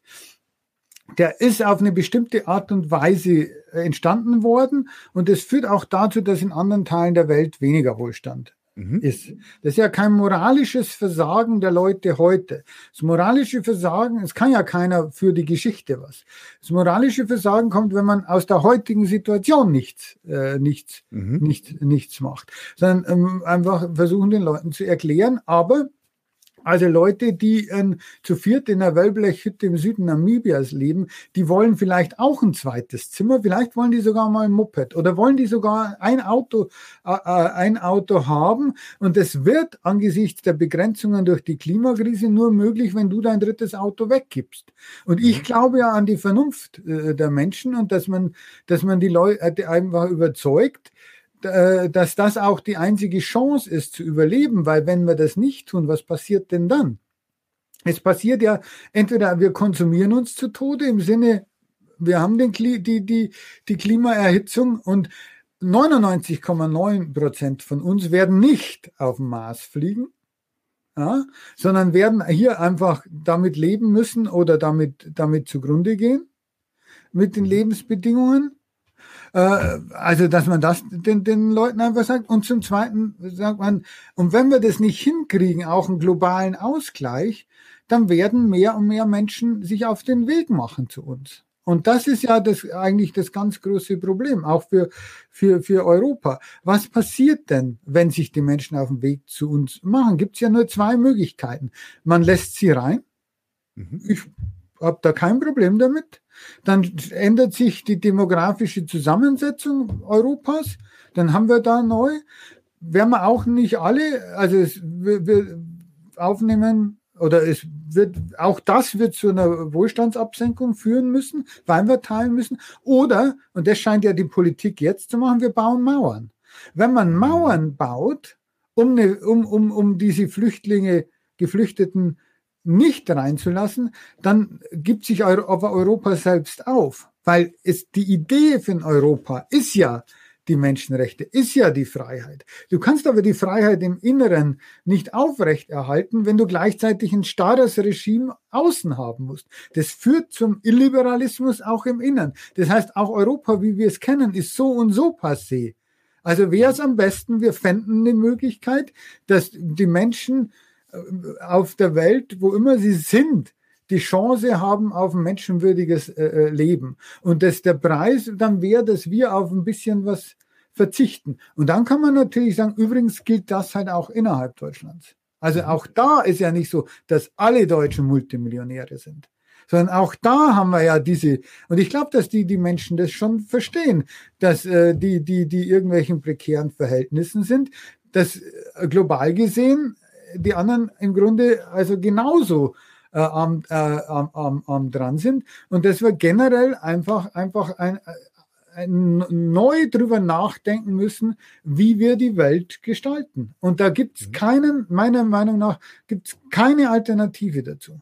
der ist auf eine bestimmte Art und Weise entstanden worden und das führt auch dazu, dass in anderen Teilen der Welt weniger Wohlstand mhm. ist. Das ist ja kein moralisches Versagen der Leute heute. Das moralische Versagen, es kann ja keiner für die Geschichte was. Das moralische Versagen kommt, wenn man aus der heutigen Situation nichts, äh, nichts, mhm. nichts, nichts macht, sondern ähm, einfach versuchen den Leuten zu erklären, aber also Leute, die äh, zu viert in einer Wellblechhütte im Süden Namibias leben, die wollen vielleicht auch ein zweites Zimmer, vielleicht wollen die sogar mal ein Moped oder wollen die sogar ein Auto, äh, äh ein Auto haben. Und es wird angesichts der Begrenzungen durch die Klimakrise nur möglich, wenn du dein drittes Auto weggibst. Und ich mhm. glaube ja an die Vernunft äh, der Menschen und dass man, dass man die Leute einfach überzeugt, äh, dass das auch die einzige Chance ist zu überleben, weil wenn wir das nicht tun, was passiert denn dann? Es passiert ja entweder wir konsumieren uns zu Tode im Sinne, wir haben den, die, die, die Klimaerhitzung und 99,9 Prozent von uns werden nicht auf dem Mars fliegen, ja, sondern werden hier einfach damit leben müssen oder damit, damit zugrunde gehen mit den mhm. Lebensbedingungen. Äh, also, dass man das den, den Leuten einfach sagt. Und zum Zweiten sagt man, und wenn wir das nicht hinkriegen, auch einen globalen Ausgleich, dann werden mehr und mehr Menschen sich auf den Weg machen zu uns. Und das ist ja das, eigentlich das ganz große Problem, auch für, für, für Europa. Was passiert denn, wenn sich die Menschen auf den Weg zu uns machen? Gibt es ja nur zwei Möglichkeiten. Man lässt sie rein. Mhm. Ich habe da kein Problem damit. Dann ändert sich die demografische Zusammensetzung Europas. Dann haben wir da neu. Werden wir auch nicht alle, also es, wir, wir aufnehmen oder es wird, auch das wird zu einer Wohlstandsabsenkung führen müssen, weil wir teilen müssen. Oder, und das scheint ja die Politik jetzt zu machen, wir bauen Mauern. Wenn man Mauern baut, um, eine, um, um, um diese Flüchtlinge, Geflüchteten nicht reinzulassen, dann gibt sich Europa selbst auf. Weil es die Idee von Europa ist ja die Menschenrechte, ist ja die Freiheit. Du kannst aber die Freiheit im Inneren nicht aufrechterhalten, wenn du gleichzeitig ein starres Regime außen haben musst. Das führt zum Illiberalismus auch im Inneren. Das heißt, auch Europa, wie wir es kennen, ist so und so passé. Also wäre es am besten, wir fänden eine Möglichkeit, dass die Menschen auf der Welt, wo immer sie sind, die Chance haben auf ein menschenwürdiges äh, äh, Leben. Und dass der Preis dann wäre, dass wir auf ein bisschen was verzichten. Und dann kann man natürlich sagen, übrigens gilt das halt auch innerhalb Deutschlands. Also auch da ist ja nicht so, dass alle Deutschen Multimillionäre sind, sondern auch da haben wir ja diese, und ich glaube, dass die, die Menschen das schon verstehen, dass äh, die, die, die irgendwelchen prekären Verhältnissen sind, dass äh, global gesehen die anderen im Grunde also genauso äh, am, äh, am, am, am dran sind und dass wir generell einfach, einfach ein, ein, neu drüber nachdenken müssen, wie wir die Welt gestalten. Und da gibt es mhm. keinen, meiner Meinung nach, gibt es keine Alternative dazu.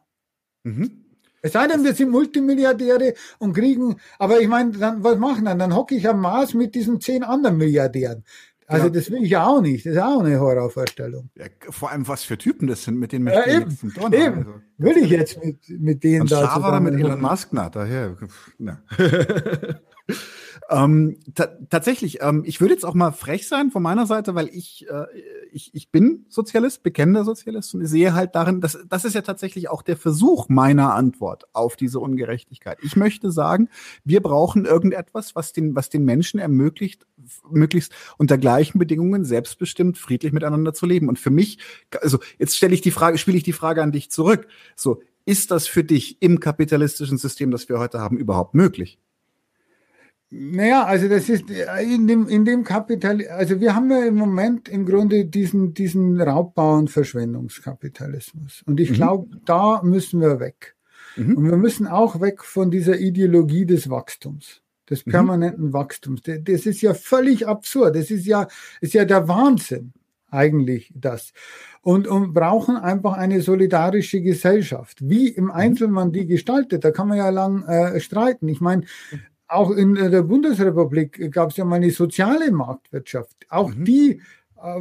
Mhm. Es sei denn, wir sind Multimilliardäre und kriegen, aber ich meine, dann was machen dann? Dann hocke ich am Mars mit diesen zehn anderen Milliardären. Also ja. das will ich ja auch nicht. Das ist auch eine Horrorvorstellung. Ja, vor allem, was für Typen das sind, mit denen möchte ja, eben, tun. Eben. Also, will ich jetzt mit, mit denen Und da zusammen. mit Elon Musk, na, daher. Na. ähm, tatsächlich, ähm, ich würde jetzt auch mal frech sein von meiner Seite, weil ich, äh, ich, ich bin Sozialist, bekennender Sozialist und ich sehe halt darin, dass das ist ja tatsächlich auch der Versuch meiner Antwort auf diese Ungerechtigkeit. Ich möchte sagen, wir brauchen irgendetwas, was den, was den Menschen ermöglicht, möglichst unter gleichen Bedingungen selbstbestimmt friedlich miteinander zu leben. Und für mich, also jetzt stelle ich die Frage, spiele ich die Frage an dich zurück. So, ist das für dich im kapitalistischen System, das wir heute haben, überhaupt möglich? Naja, also das ist in dem, in dem Kapital, also wir haben ja im Moment im Grunde diesen, diesen Raubbau- und Verschwendungskapitalismus. Und ich mhm. glaube, da müssen wir weg. Mhm. Und wir müssen auch weg von dieser Ideologie des Wachstums, des mhm. permanenten mhm. Wachstums. Das ist ja völlig absurd. Das ist ja, ist ja der Wahnsinn eigentlich das. Und, und brauchen einfach eine solidarische Gesellschaft. Wie im mhm. Einzelmann die gestaltet, da kann man ja lang äh, streiten. Ich meine, auch in der Bundesrepublik gab es ja mal eine soziale Marktwirtschaft. Auch mhm. die äh,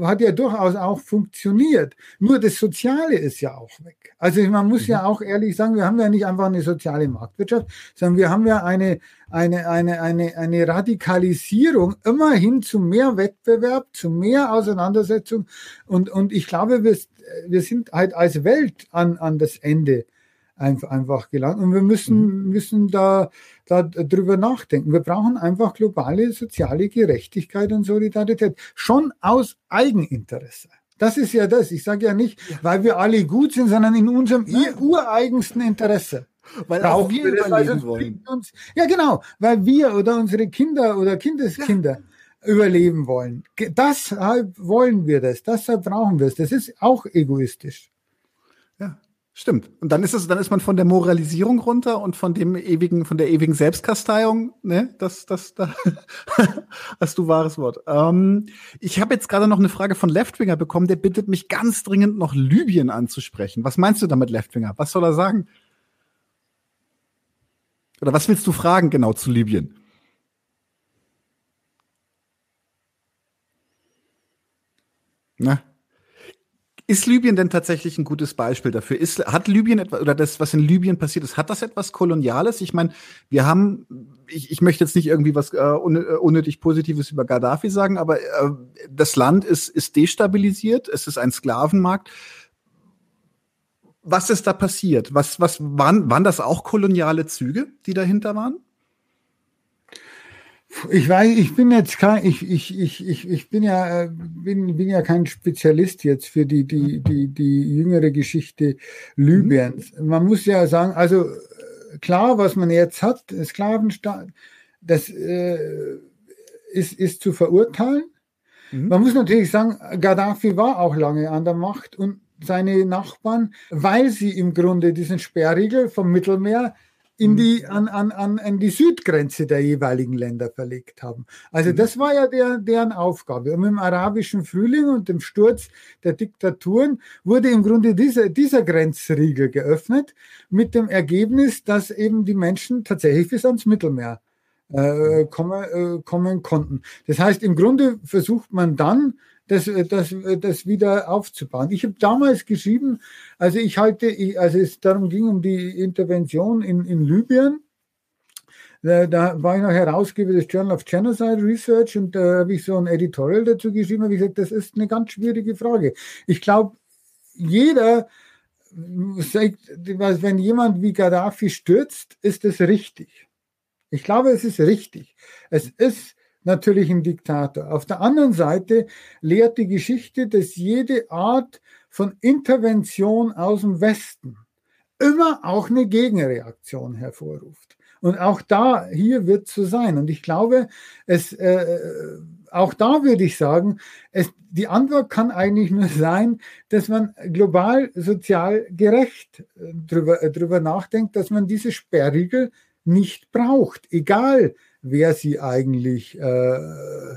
hat ja durchaus auch funktioniert. Nur das Soziale ist ja auch weg. Also man muss mhm. ja auch ehrlich sagen, wir haben ja nicht einfach eine soziale Marktwirtschaft, sondern wir haben ja eine, eine, eine, eine, eine Radikalisierung immerhin zu mehr Wettbewerb, zu mehr Auseinandersetzung. Und, und ich glaube, wir, wir sind halt als Welt an, an das Ende einfach, einfach gelangt. Und wir müssen, mhm. müssen da, da drüber nachdenken. Wir brauchen einfach globale soziale Gerechtigkeit und Solidarität. Schon aus Eigeninteresse. Das ist ja das. Ich sage ja nicht, weil wir alle gut sind, sondern in unserem ureigensten Interesse. Weil auch wir überleben also wollen. Uns, ja, genau. Weil wir oder unsere Kinder oder Kindeskinder ja. überleben wollen. Deshalb wollen wir das. Deshalb brauchen wir es. Das ist auch egoistisch. Stimmt. Und dann ist es, dann ist man von der Moralisierung runter und von dem ewigen, von der ewigen Selbstkasteiung, ne? Das, das, da hast du wahres Wort. Ähm, ich habe jetzt gerade noch eine Frage von Leftwinger bekommen, der bittet mich ganz dringend noch Libyen anzusprechen. Was meinst du damit, Leftwinger? Was soll er sagen? Oder was willst du fragen genau zu Libyen? Na? Ist Libyen denn tatsächlich ein gutes Beispiel dafür? Ist, hat Libyen etwas, oder das, was in Libyen passiert ist, hat das etwas Koloniales? Ich meine, wir haben, ich, ich möchte jetzt nicht irgendwie was äh, äh unnötig Positives über Gaddafi sagen, aber äh, das Land ist, ist destabilisiert, es ist ein Sklavenmarkt. Was ist da passiert? Was, was waren, waren das auch koloniale Züge, die dahinter waren? Ich weiß, ich bin jetzt kein, ich, ich, ich, ich, ich bin ja, äh, bin, bin ja kein Spezialist jetzt für die, die, die, die jüngere Geschichte Libyens. Man muss ja sagen, also äh, klar, was man jetzt hat, Sklavenstaat, das äh, ist, ist zu verurteilen. Mhm. Man muss natürlich sagen, Gaddafi war auch lange an der Macht und seine Nachbarn, weil sie im Grunde diesen Sperrriegel vom Mittelmeer in mhm. die, an, an, an, an die Südgrenze der jeweiligen Länder verlegt haben. Also mhm. das war ja der, deren Aufgabe. Und mit dem arabischen Frühling und dem Sturz der Diktaturen wurde im Grunde dieser, dieser Grenzriegel geöffnet, mit dem Ergebnis, dass eben die Menschen tatsächlich bis ans Mittelmeer äh, mhm. kommen, äh, kommen konnten. Das heißt, im Grunde versucht man dann, das, äh, das, äh, das wieder aufzubauen. Ich habe damals geschrieben, also ich halte, also es darum ging um die Intervention in, in Libyen. Da, da war ich noch Herausgeber des Journal of Genocide Research und da habe ich so ein Editorial dazu geschrieben, habe ich gesagt, das ist eine ganz schwierige Frage. Ich glaube, jeder sagt, wenn jemand wie Gaddafi stürzt, ist es richtig. Ich glaube, es ist richtig. Es ist natürlich ein Diktator. Auf der anderen Seite lehrt die Geschichte, dass jede Art von Intervention aus dem Westen immer auch eine Gegenreaktion hervorruft. Und auch da, hier wird so sein. Und ich glaube, es, äh, auch da würde ich sagen, es, die Antwort kann eigentlich nur sein, dass man global sozial gerecht äh, drüber, äh, drüber nachdenkt, dass man diese Sperrriegel nicht braucht, egal wer sie eigentlich äh,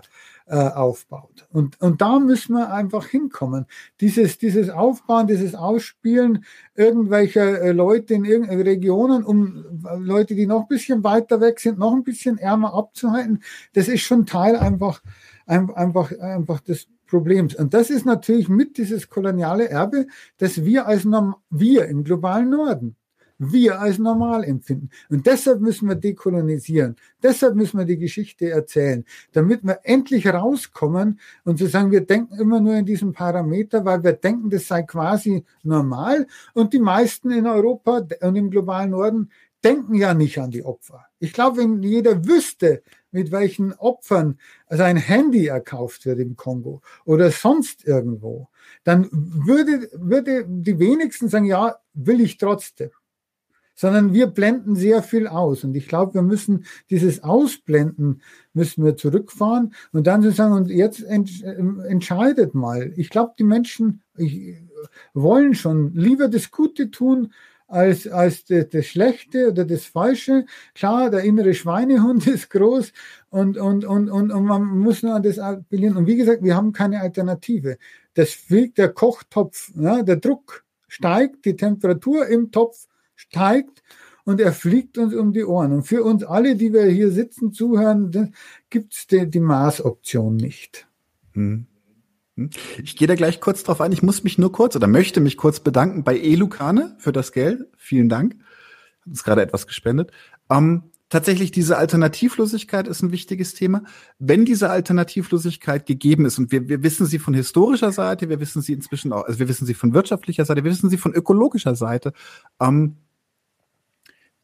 äh, aufbaut. Und, und da müssen wir einfach hinkommen. Dieses, dieses Aufbauen, dieses Ausspielen irgendwelcher äh, Leute in irgendeinen Regionen, um Leute, die noch ein bisschen weiter weg sind, noch ein bisschen ärmer abzuhalten, das ist schon Teil einfach, einfach, einfach des Problems. Und das ist natürlich mit dieses koloniale Erbe, dass wir als Norm wir im globalen Norden wir als normal empfinden. Und deshalb müssen wir dekolonisieren. Deshalb müssen wir die Geschichte erzählen, damit wir endlich rauskommen und zu sagen, wir denken immer nur in diesem Parameter, weil wir denken, das sei quasi normal. Und die meisten in Europa und im globalen Norden denken ja nicht an die Opfer. Ich glaube, wenn jeder wüsste, mit welchen Opfern sein Handy erkauft wird im Kongo oder sonst irgendwo, dann würde, würde die wenigsten sagen, ja, will ich trotzdem sondern wir blenden sehr viel aus. Und ich glaube, wir müssen dieses Ausblenden müssen wir zurückfahren und dann zu sagen, und jetzt ent, entscheidet mal. Ich glaube, die Menschen wollen schon lieber das Gute tun, als, als das, das Schlechte oder das Falsche. Klar, der innere Schweinehund ist groß und, und, und, und, und man muss nur an das appellieren. Und wie gesagt, wir haben keine Alternative. Das fliegt der Kochtopf, ja, der Druck steigt, die Temperatur im Topf steigt und er fliegt uns um die Ohren. Und für uns alle, die wir hier sitzen, zuhören, gibt es die, die Maßoption nicht. Hm. hm. Ich gehe da gleich kurz drauf ein. Ich muss mich nur kurz oder möchte mich kurz bedanken bei Elukane für das Geld. Vielen Dank. Hat uns gerade etwas gespendet. Ähm, tatsächlich diese Alternativlosigkeit ist ein wichtiges Thema. Wenn diese Alternativlosigkeit gegeben ist, und wir, wir wissen sie von historischer Seite, wir wissen sie inzwischen auch, also wir wissen sie von wirtschaftlicher Seite, wir wissen sie von ökologischer Seite, ähm,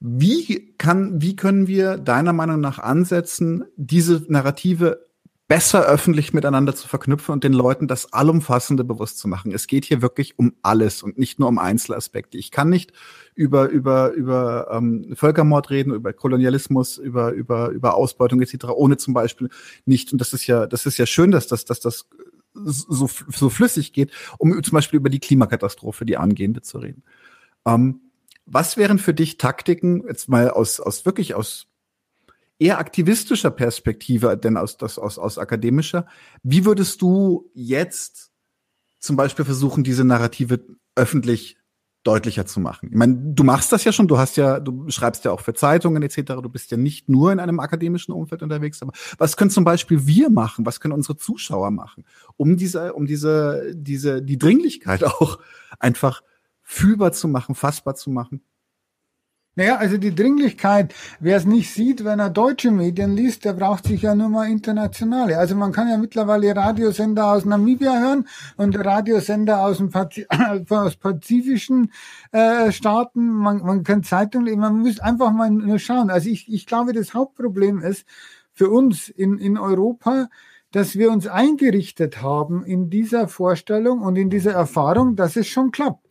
wie kann, wie können wir deiner Meinung nach ansetzen, diese Narrative besser öffentlich miteinander zu verknüpfen und den Leuten das Allumfassende bewusst zu machen. Es geht hier wirklich um alles und nicht nur um Einzelaspekte. Ich kann nicht über über über ähm, Völkermord reden, über Kolonialismus, über über über Ausbeutung etc. ohne zum Beispiel nicht und das ist ja das ist ja schön, dass das dass das so so flüssig geht, um zum Beispiel über die Klimakatastrophe, die angehende, zu reden. Ähm, was wären für dich Taktiken, jetzt mal aus, aus wirklich aus eher aktivistischer Perspektive, denn aus, das, aus, aus akademischer, wie würdest du jetzt zum Beispiel versuchen, diese Narrative öffentlich deutlicher zu machen? Ich meine, du machst das ja schon, du hast ja, du schreibst ja auch für Zeitungen etc., du bist ja nicht nur in einem akademischen Umfeld unterwegs, aber was können zum Beispiel wir machen, was können unsere Zuschauer machen, um diese, um diese, diese, die Dringlichkeit auch einfach fühlbar zu machen, fassbar zu machen? Naja, also die Dringlichkeit, wer es nicht sieht, wenn er deutsche Medien liest, der braucht sich ja nur mal internationale. Also man kann ja mittlerweile Radiosender aus Namibia hören und Radiosender aus dem Pazi aus pazifischen äh, Staaten. Man, man kann Zeitungen, man muss einfach mal nur schauen. Also ich, ich glaube, das Hauptproblem ist für uns in, in Europa, dass wir uns eingerichtet haben in dieser Vorstellung und in dieser Erfahrung, dass es schon klappt.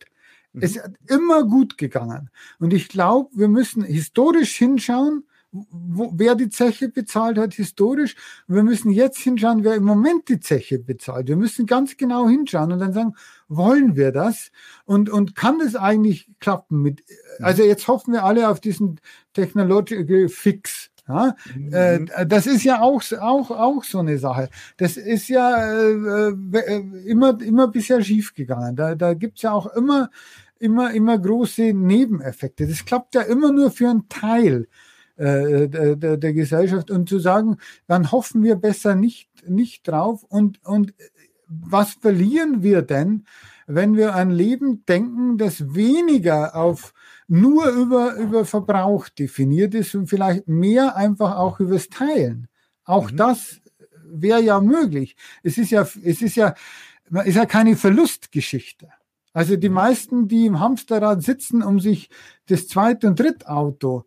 Es ist immer gut gegangen. Und ich glaube, wir müssen historisch hinschauen, wo, wer die Zeche bezahlt hat, historisch. Und wir müssen jetzt hinschauen, wer im Moment die Zeche bezahlt. Wir müssen ganz genau hinschauen und dann sagen, wollen wir das? Und, und kann das eigentlich klappen mit, also jetzt hoffen wir alle auf diesen Technological Fix. Ja, äh, mhm. das ist ja auch, auch, auch so eine Sache. Das ist ja äh, äh, immer, immer bisher schiefgegangen. Da, da gibt's ja auch immer immer, immer große Nebeneffekte. Das klappt ja immer nur für einen Teil äh, der, der, der Gesellschaft und zu sagen, dann hoffen wir besser nicht, nicht drauf und, und was verlieren wir denn, wenn wir ein Leben denken, das weniger auf nur über, über Verbrauch definiert ist und vielleicht mehr einfach auch übers Teilen. Auch mhm. das wäre ja möglich. Es ist ja, es ist ja, ist ja keine Verlustgeschichte. Also die meisten, die im Hamsterrad sitzen, um sich das zweite und dritte Auto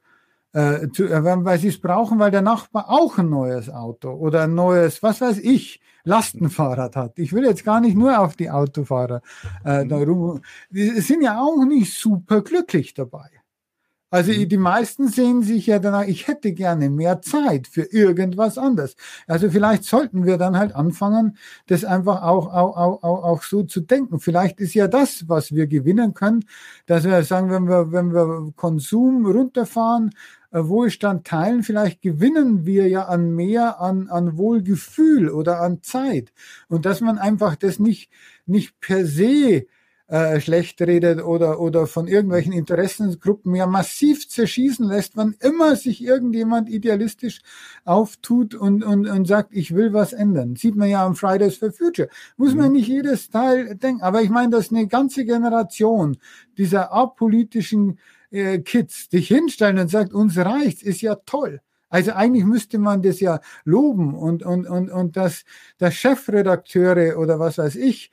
äh, zu erwerben, weil sie es brauchen, weil der Nachbar auch ein neues Auto oder ein neues, was weiß ich, Lastenfahrrad hat. Ich will jetzt gar nicht nur auf die Autofahrer äh, da rum. Die sind ja auch nicht super glücklich dabei. Also mhm. die meisten sehen sich ja danach, ich hätte gerne mehr Zeit für irgendwas anderes. Also vielleicht sollten wir dann halt anfangen, das einfach auch, auch, auch, auch so zu denken. Vielleicht ist ja das, was wir gewinnen können, dass wir sagen, wenn wir, wenn wir Konsum runterfahren, äh, Wohlstand teilen, vielleicht gewinnen wir ja an mehr an, an Wohlgefühl oder an Zeit. Und dass man einfach das nicht, nicht per se äh, schlecht redet oder, oder von irgendwelchen Interessensgruppen ja massiv zerschießen lässt, wann immer sich irgendjemand idealistisch auftut und, und, und sagt, ich will was ändern. Sieht man ja am Fridays for Future. Muss man mhm. nicht jedes Teil denken. Aber ich meine, dass eine ganze Generation dieser apolitischen äh, Kids dich hinstellen und sagt, uns reicht's, ist ja toll. Also eigentlich müsste man das ja loben und, und, und, und dass, dass Chefredakteure oder was weiß ich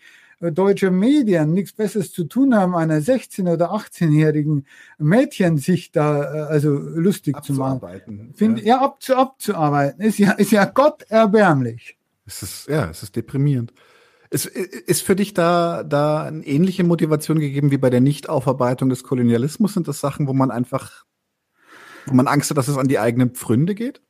deutscher Medien nichts Besseres zu tun haben, einer 16- oder 18-jährigen Mädchen sich da äh, also lustig zu machen. Finde ja, ja abzu, abzuarbeiten. Ist ja, ist ja Gott erbärmlich. Es ist, ja, es ist deprimierend. Ist, ist für dich da, da eine ähnliche Motivation gegeben wie bei der Nichtaufarbeitung des Kolonialismus? Sind das Sachen, wo man einfach, wo man Angst hat, dass es an die eigenen Pfründe geht?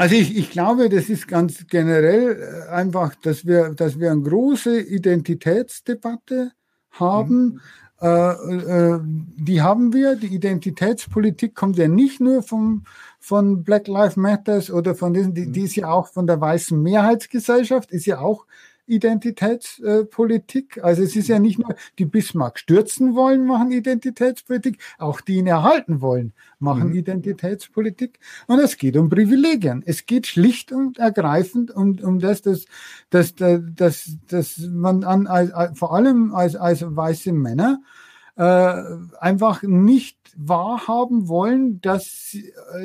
Also ich, ich glaube, das ist ganz generell äh, einfach, dass wir, dass wir eine große Identitätsdebatte haben. Mhm. Äh, äh, die haben wir. Die Identitätspolitik kommt ja nicht nur vom, von Black Lives Matters oder von diesen, die, die ist ja auch von der weißen Mehrheitsgesellschaft, ist ja auch Identitätspolitik. Also es ist ja nicht nur die Bismarck stürzen wollen, machen Identitätspolitik, auch die ihn erhalten wollen, machen mhm. Identitätspolitik. Und es geht um Privilegien. Es geht schlicht und ergreifend um, um das, dass, dass, dass, dass man an, als, vor allem als, als weiße Männer äh, einfach nicht wahrhaben wollen, dass,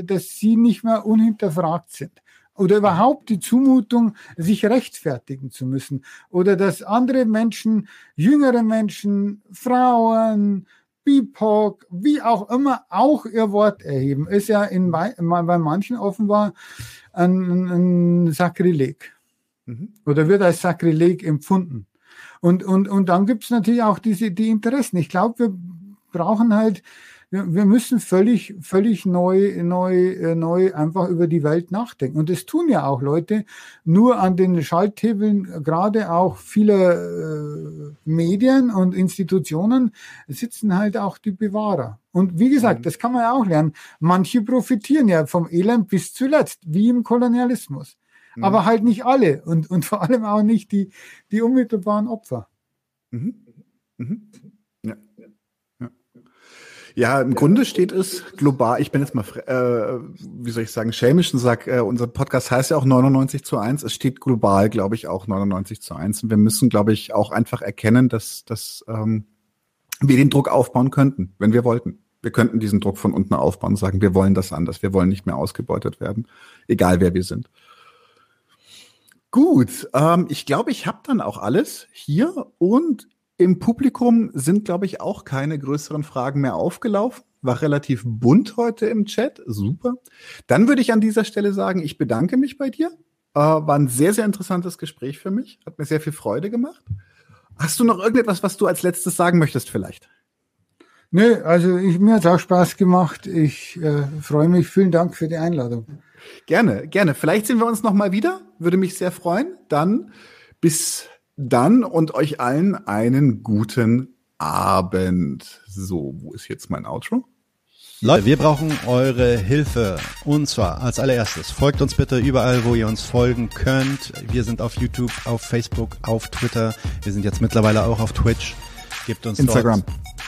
dass sie nicht mehr unhinterfragt sind oder überhaupt die Zumutung, sich rechtfertigen zu müssen oder dass andere Menschen, jüngere Menschen, Frauen, BIPOC, wie auch immer, auch ihr Wort erheben, ist ja in, bei manchen offenbar ein, ein Sakrileg mhm. oder wird als Sakrileg empfunden. Und, und, und dann gibt es natürlich auch diese die Interessen. Ich glaube, wir brauchen halt wir, müssen völlig, völlig neu, neu, äh, neu einfach über die Welt nachdenken. Und das tun ja auch Leute. Nur an den Schalthebeln, gerade auch vieler äh, Medien und Institutionen, sitzen halt auch die Bewahrer. Und wie gesagt, mhm. das kann man ja auch lernen. Manche profitieren ja vom Elend bis zuletzt, wie im Kolonialismus. Mhm. Aber halt nicht alle und, und vor allem auch nicht die, die unmittelbaren Opfer. Mhm. Mhm. Ja, im. Grunde steht es global. Ich bin jetzt mal, äh, wie soll ich sagen, schämisch und sag, äh, unser Podcast heißt ja auch 99 zu 1. Es steht global, glaube ich, auch 99 zu 1. Und wir müssen, glaube ich, auch einfach erkennen, dass, dass ähm, wir den Druck aufbauen könnten, wenn wir wollten. Wir könnten diesen Druck von unten aufbauen und sagen, wir wollen das anders. Wir wollen nicht mehr ausgebeutet werden, egal wer wir sind. Gut, ähm, ich glaube, ich habe dann auch alles hier und im Publikum sind, glaube ich, auch keine größeren Fragen mehr aufgelaufen. War relativ bunt heute im Chat. Super. Dann würde ich an dieser Stelle sagen, ich bedanke mich bei dir. Äh, war ein sehr, sehr interessantes Gespräch für mich. Hat mir sehr viel Freude gemacht. Hast du noch irgendetwas, was du als letztes sagen möchtest vielleicht? Nö, also ich, mir hat auch Spaß gemacht. Ich äh, freue mich. Vielen Dank für die Einladung. Gerne, gerne. Vielleicht sehen wir uns noch mal wieder. Würde mich sehr freuen. Dann bis dann und euch allen einen guten Abend. So, wo ist jetzt mein Outro? Leute, wir brauchen eure Hilfe. Und zwar als allererstes, folgt uns bitte überall, wo ihr uns folgen könnt. Wir sind auf YouTube, auf Facebook, auf Twitter. Wir sind jetzt mittlerweile auch auf Twitch. Gebt uns Instagram. Dort